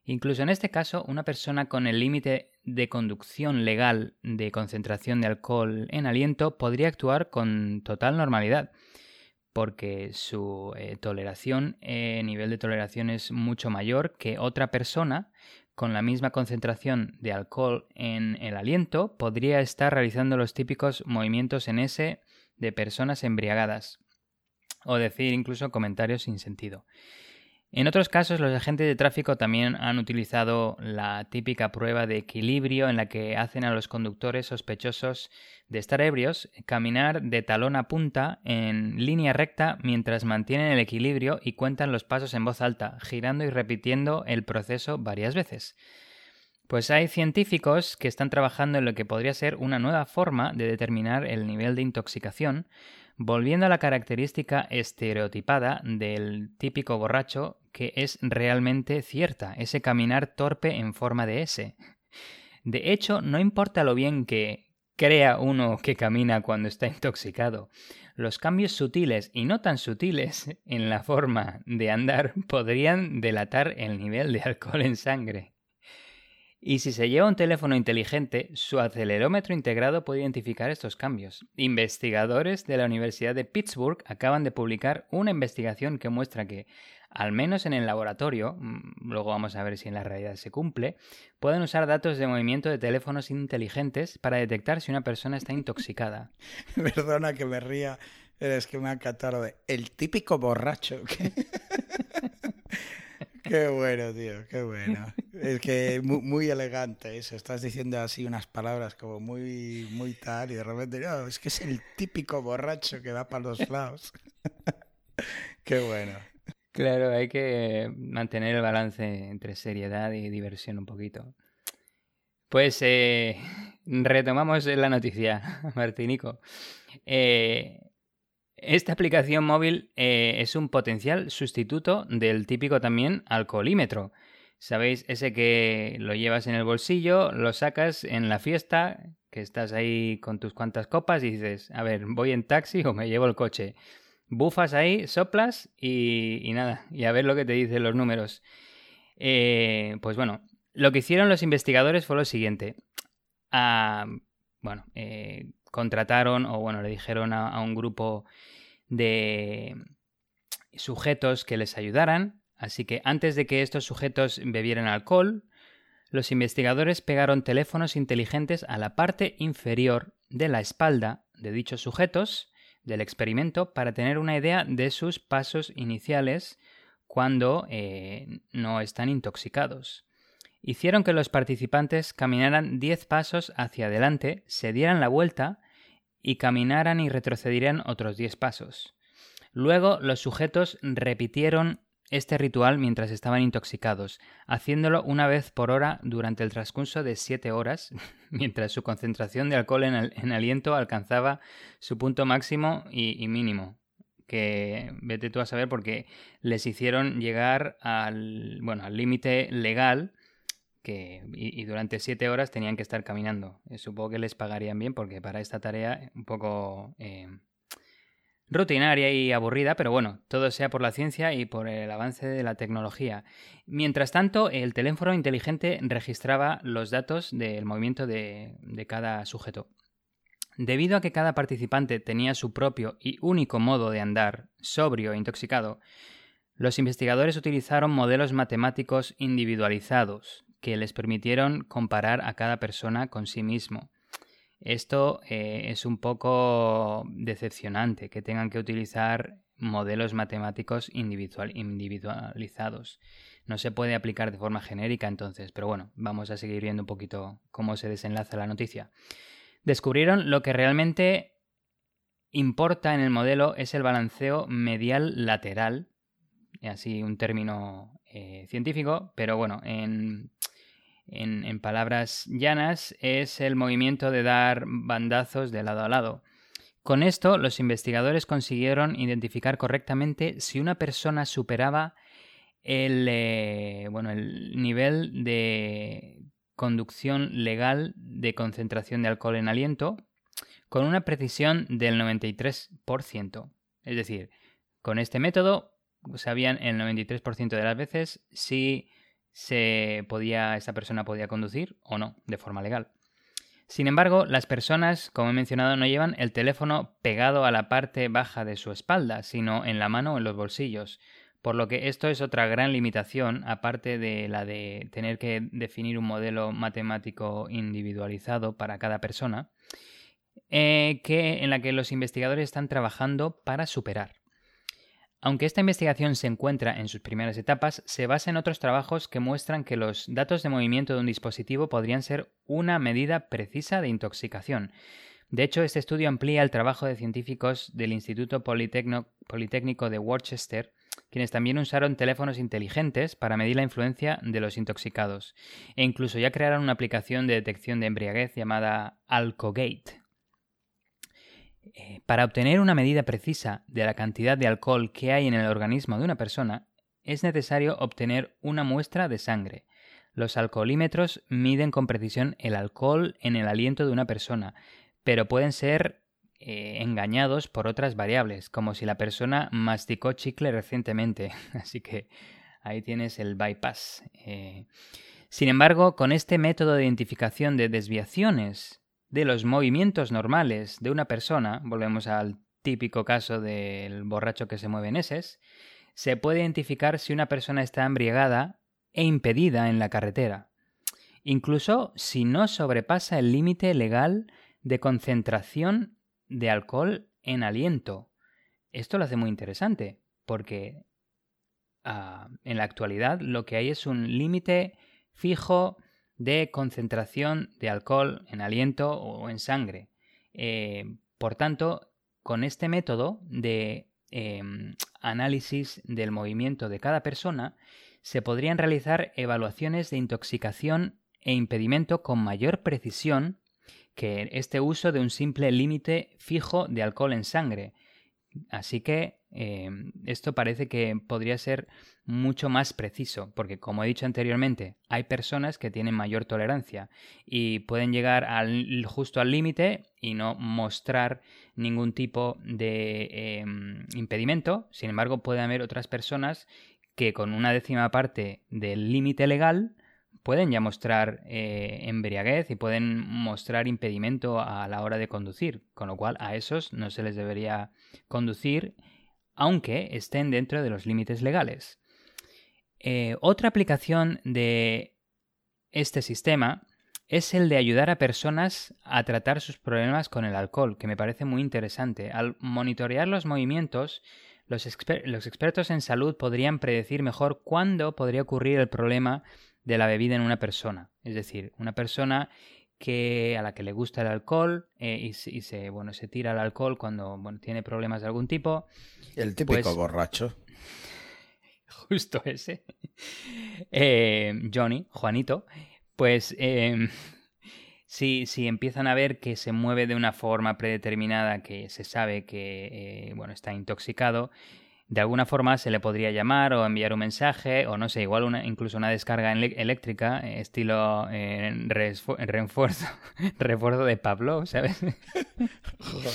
Incluso en este caso, una persona con el límite de conducción legal de concentración de alcohol en aliento podría actuar con total normalidad, porque su eh, toleración, eh, nivel de toleración es mucho mayor que otra persona con la misma concentración de alcohol en el aliento podría estar realizando los típicos movimientos en S de personas embriagadas o decir incluso comentarios sin sentido. En otros casos, los agentes de tráfico también han utilizado la típica prueba de equilibrio en la que hacen a los conductores sospechosos de estar ebrios caminar de talón a punta en línea recta mientras mantienen el equilibrio y cuentan los pasos en voz alta, girando y repitiendo el proceso varias veces. Pues hay científicos que están trabajando en lo que podría ser una nueva forma de determinar el nivel de intoxicación, volviendo a la característica estereotipada del típico borracho que es realmente cierta, ese caminar torpe en forma de S. De hecho, no importa lo bien que crea uno que camina cuando está intoxicado, los cambios sutiles y no tan sutiles en la forma de andar podrían delatar el nivel de alcohol en sangre. Y si se lleva un teléfono inteligente, su acelerómetro integrado puede identificar estos cambios. Investigadores de la Universidad de Pittsburgh acaban de publicar una investigación que muestra que, al menos en el laboratorio, mm, luego vamos a ver si en la realidad se cumple, pueden usar datos de movimiento de teléfonos inteligentes para detectar si una persona está intoxicada. Perdona que me ría, es que me ha encantado de el típico borracho. Qué bueno, tío, qué bueno. Es que muy, elegante eso. Estás diciendo así unas palabras como muy, muy tal y de repente, no, es que es el típico borracho que va para los lados. qué bueno. Claro, hay que mantener el balance entre seriedad y diversión un poquito. Pues eh, retomamos la noticia, Martinico. Eh, esta aplicación móvil eh, es un potencial sustituto del típico también alcoholímetro. ¿Sabéis? Ese que lo llevas en el bolsillo, lo sacas en la fiesta, que estás ahí con tus cuantas copas y dices, a ver, ¿voy en taxi o me llevo el coche? Bufas ahí, soplas y, nada, y a ver lo que te dicen los números. Eh, pues bueno, lo que hicieron los investigadores fue lo siguiente. Ah, bueno, eh, contrataron o bueno, le dijeron a, un grupo de sujetos que les ayudaran, así que antes de que estos sujetos bebieran alcohol, los investigadores pegaron teléfonos inteligentes a la parte inferior de la espalda de dichos sujetos del experimento para tener una idea de sus pasos iniciales cuando eh, no están intoxicados. Hicieron que los participantes caminaran 10 pasos hacia adelante, se dieran la vuelta y caminaran y retrocedieran otros 10 pasos. Luego los sujetos repitieron este ritual mientras estaban intoxicados, haciéndolo una vez por hora durante el transcurso de 7 horas, mientras su concentración de alcohol en, aliento alcanzaba su punto máximo y, y mínimo que vete tú a saber porque les hicieron llegar al bueno al límite legal que, y, durante siete horas tenían que estar caminando. Eh, supongo que les pagarían bien porque para esta tarea un poco eh, rutinaria y aburrida, pero bueno, todo sea por la ciencia y por el avance de la tecnología. Mientras tanto, el teléfono inteligente registraba los datos del movimiento de, de cada sujeto. Debido a que cada participante tenía su propio y único modo de andar, sobrio e intoxicado, los investigadores utilizaron modelos matemáticos individualizados, que les permitieron comparar a cada persona con sí mismo. Esto eh, es un poco decepcionante, que tengan que utilizar modelos matemáticos individualizados. No se puede aplicar de forma genérica entonces, pero bueno, vamos a seguir viendo un poquito cómo se desenlaza la noticia. Descubrieron lo que realmente importa en el modelo es el balanceo medial lateral, así un término eh, científico, pero bueno, en en, palabras llanas, es el movimiento de dar bandazos de lado a lado. Con esto, los investigadores consiguieron identificar correctamente si una persona superaba el, eh, bueno, el nivel de conducción legal de concentración de alcohol en aliento con una precisión del 93%. Es decir, con este método sabían el 93% de las veces si se podía, esa persona podía conducir o no de forma legal. Sin embargo, las personas, como he mencionado, no llevan el teléfono pegado a la parte baja de su espalda, sino en la mano o en los bolsillos, por lo que esto es otra gran limitación, aparte de la de tener que definir un modelo matemático individualizado para cada persona, eh, que, en la que los investigadores están trabajando para superar. Aunque esta investigación se encuentra en sus primeras etapas, se basa en otros trabajos que muestran que los datos de movimiento de un dispositivo podrían ser una medida precisa de intoxicación. De hecho, este estudio amplía el trabajo de científicos del Instituto Politécnico de Worcester, quienes también usaron teléfonos inteligentes para medir la influencia de los intoxicados, e incluso ya crearon una aplicación de detección de embriaguez llamada Alcogate. Eh, para obtener una medida precisa de la cantidad de alcohol que hay en el organismo de una persona, es necesario obtener una muestra de sangre. Los alcoholímetros miden con precisión el alcohol en el aliento de una persona, pero pueden ser eh, engañados por otras variables, como si la persona masticó chicle recientemente. Así que ahí tienes el bypass. Eh, sin embargo, con este método de identificación de desviaciones de los movimientos normales de una persona, volvemos al típico caso del borracho que se mueve en eses, se puede identificar si una persona está embriagada e impedida en la carretera, incluso si no sobrepasa el límite legal de concentración de alcohol en aliento. Esto lo hace muy interesante, porque ah, en la actualidad lo que hay es un límite fijo de concentración de alcohol en aliento o en sangre. Eh, por tanto, con este método de em, análisis del movimiento de cada persona, se podrían realizar evaluaciones de intoxicación e impedimento con mayor precisión que este uso de un simple límite fijo de alcohol en sangre. Así que Em, esto parece que podría ser mucho más preciso, porque como he dicho anteriormente, hay personas que tienen mayor tolerancia y pueden llegar al, justo al límite y no mostrar ningún tipo de em, impedimento. Sin embargo, puede haber otras personas que con una décima parte del límite legal pueden ya mostrar eh, embriaguez y pueden mostrar impedimento a la hora de conducir, con lo cual a esos no se les debería conducir aunque estén dentro de los límites legales. Eh, otra aplicación de este sistema es el de ayudar a personas a tratar sus problemas con el alcohol, que me parece muy interesante. Al monitorear los movimientos, los, los, expertos en salud podrían predecir mejor cuándo podría ocurrir el problema de la bebida en una persona. Es decir, una persona que a la que le gusta el alcohol eh, y, se bueno se tira al alcohol cuando bueno, tiene problemas de algún tipo. El típico pues borracho. Justo ese. Eh, Johnny, Juanito, pues em, si, si, empiezan a ver que se mueve de una forma predeterminada, que se sabe que eh, bueno, está intoxicado, de alguna forma se le podría llamar o enviar un mensaje o no sé, igual una, incluso una descarga eléctrica eh, estilo eh, refuerzo, refuerzo de Pablo, ¿sabes? Joder.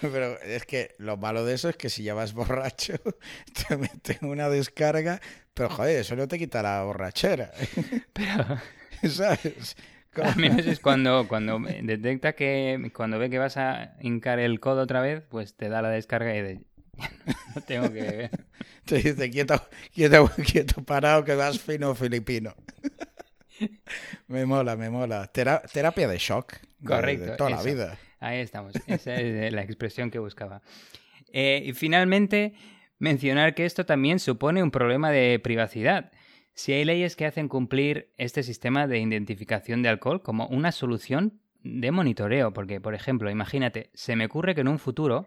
Pero es que lo malo de eso es que si ya vas borracho, te meten una descarga, pero joder, eso no te quita la borrachera. Pero... ¿Sabes? A menos es cuando, cuando detecta que, cuando ve que vas a hincar el codo otra vez, pues te da la descarga y de, no tengo que. Te dice, quieto, quieto, quieto, parado, que vas fino filipino. me mola, me mola. terapia de shock. Correcto. De, toda la vida. Ahí estamos. Esa es la expresión que buscaba. Eh, y finalmente, mencionar que esto también supone un problema de privacidad. Si hay leyes que hacen cumplir este sistema de identificación de alcohol como una solución de monitoreo, porque, por ejemplo, imagínate, se me ocurre que en un futuro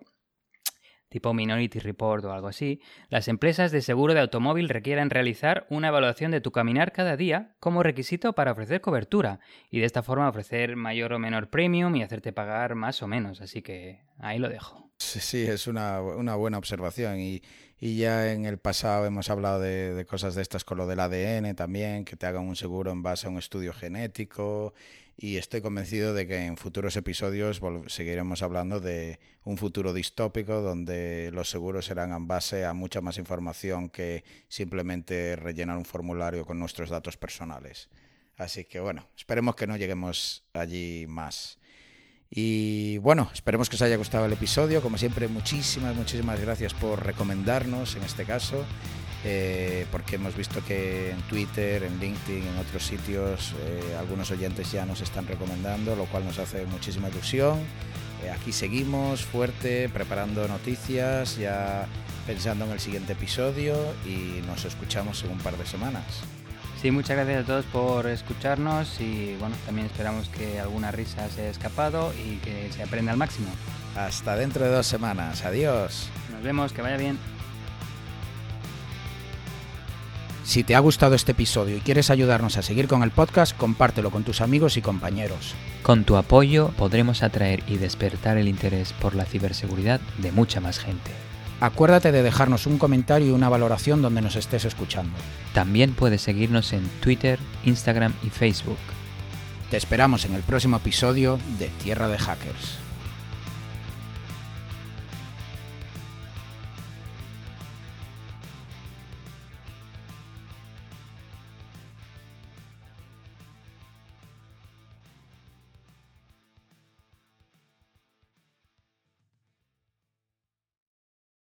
tipo Minority Report o algo así, las empresas de seguro de automóvil requieren realizar una evaluación de tu caminar cada día como requisito para ofrecer cobertura y de esta forma ofrecer mayor o menor premium y hacerte pagar más o menos. Así que Ahí lo dejo. Sí, sí es una, una buena observación y, y, ya en el pasado hemos hablado de, de, cosas de estas con lo del ADN también, que te hagan un seguro en base a un estudio genético y estoy convencido de que en futuros episodios seguiremos hablando de un futuro distópico donde los seguros serán en base a mucha más información que simplemente rellenar un formulario con nuestros datos personales. Así que bueno, esperemos que no lleguemos allí más. Y bueno, esperemos que os haya gustado el episodio. Como siempre, muchísimas, muchísimas gracias por recomendarnos en este caso. Eh, porque hemos visto que en Twitter, en LinkedIn, en otros sitios, eh, algunos oyentes ya nos están recomendando, lo cual nos hace muchísima ilusión. Eh, aquí seguimos fuerte, preparando noticias, ya pensando en el siguiente episodio y nos escuchamos en un par de semanas. Sí, muchas gracias a todos por escucharnos y bueno, también esperamos que alguna risa se haya escapado y que se aprenda al máximo. Hasta dentro de dos semanas. Adiós. Nos vemos, que vaya bien. Si te ha gustado este episodio y quieres ayudarnos a seguir con el podcast, compártelo con tus amigos y compañeros. Con tu apoyo podremos atraer y despertar el interés por la ciberseguridad de mucha más gente. Acuérdate de dejarnos un comentario y una valoración donde nos estés escuchando. También puedes seguirnos en Twitter, Instagram y Facebook. Te esperamos en el próximo episodio de Tierra de Hackers.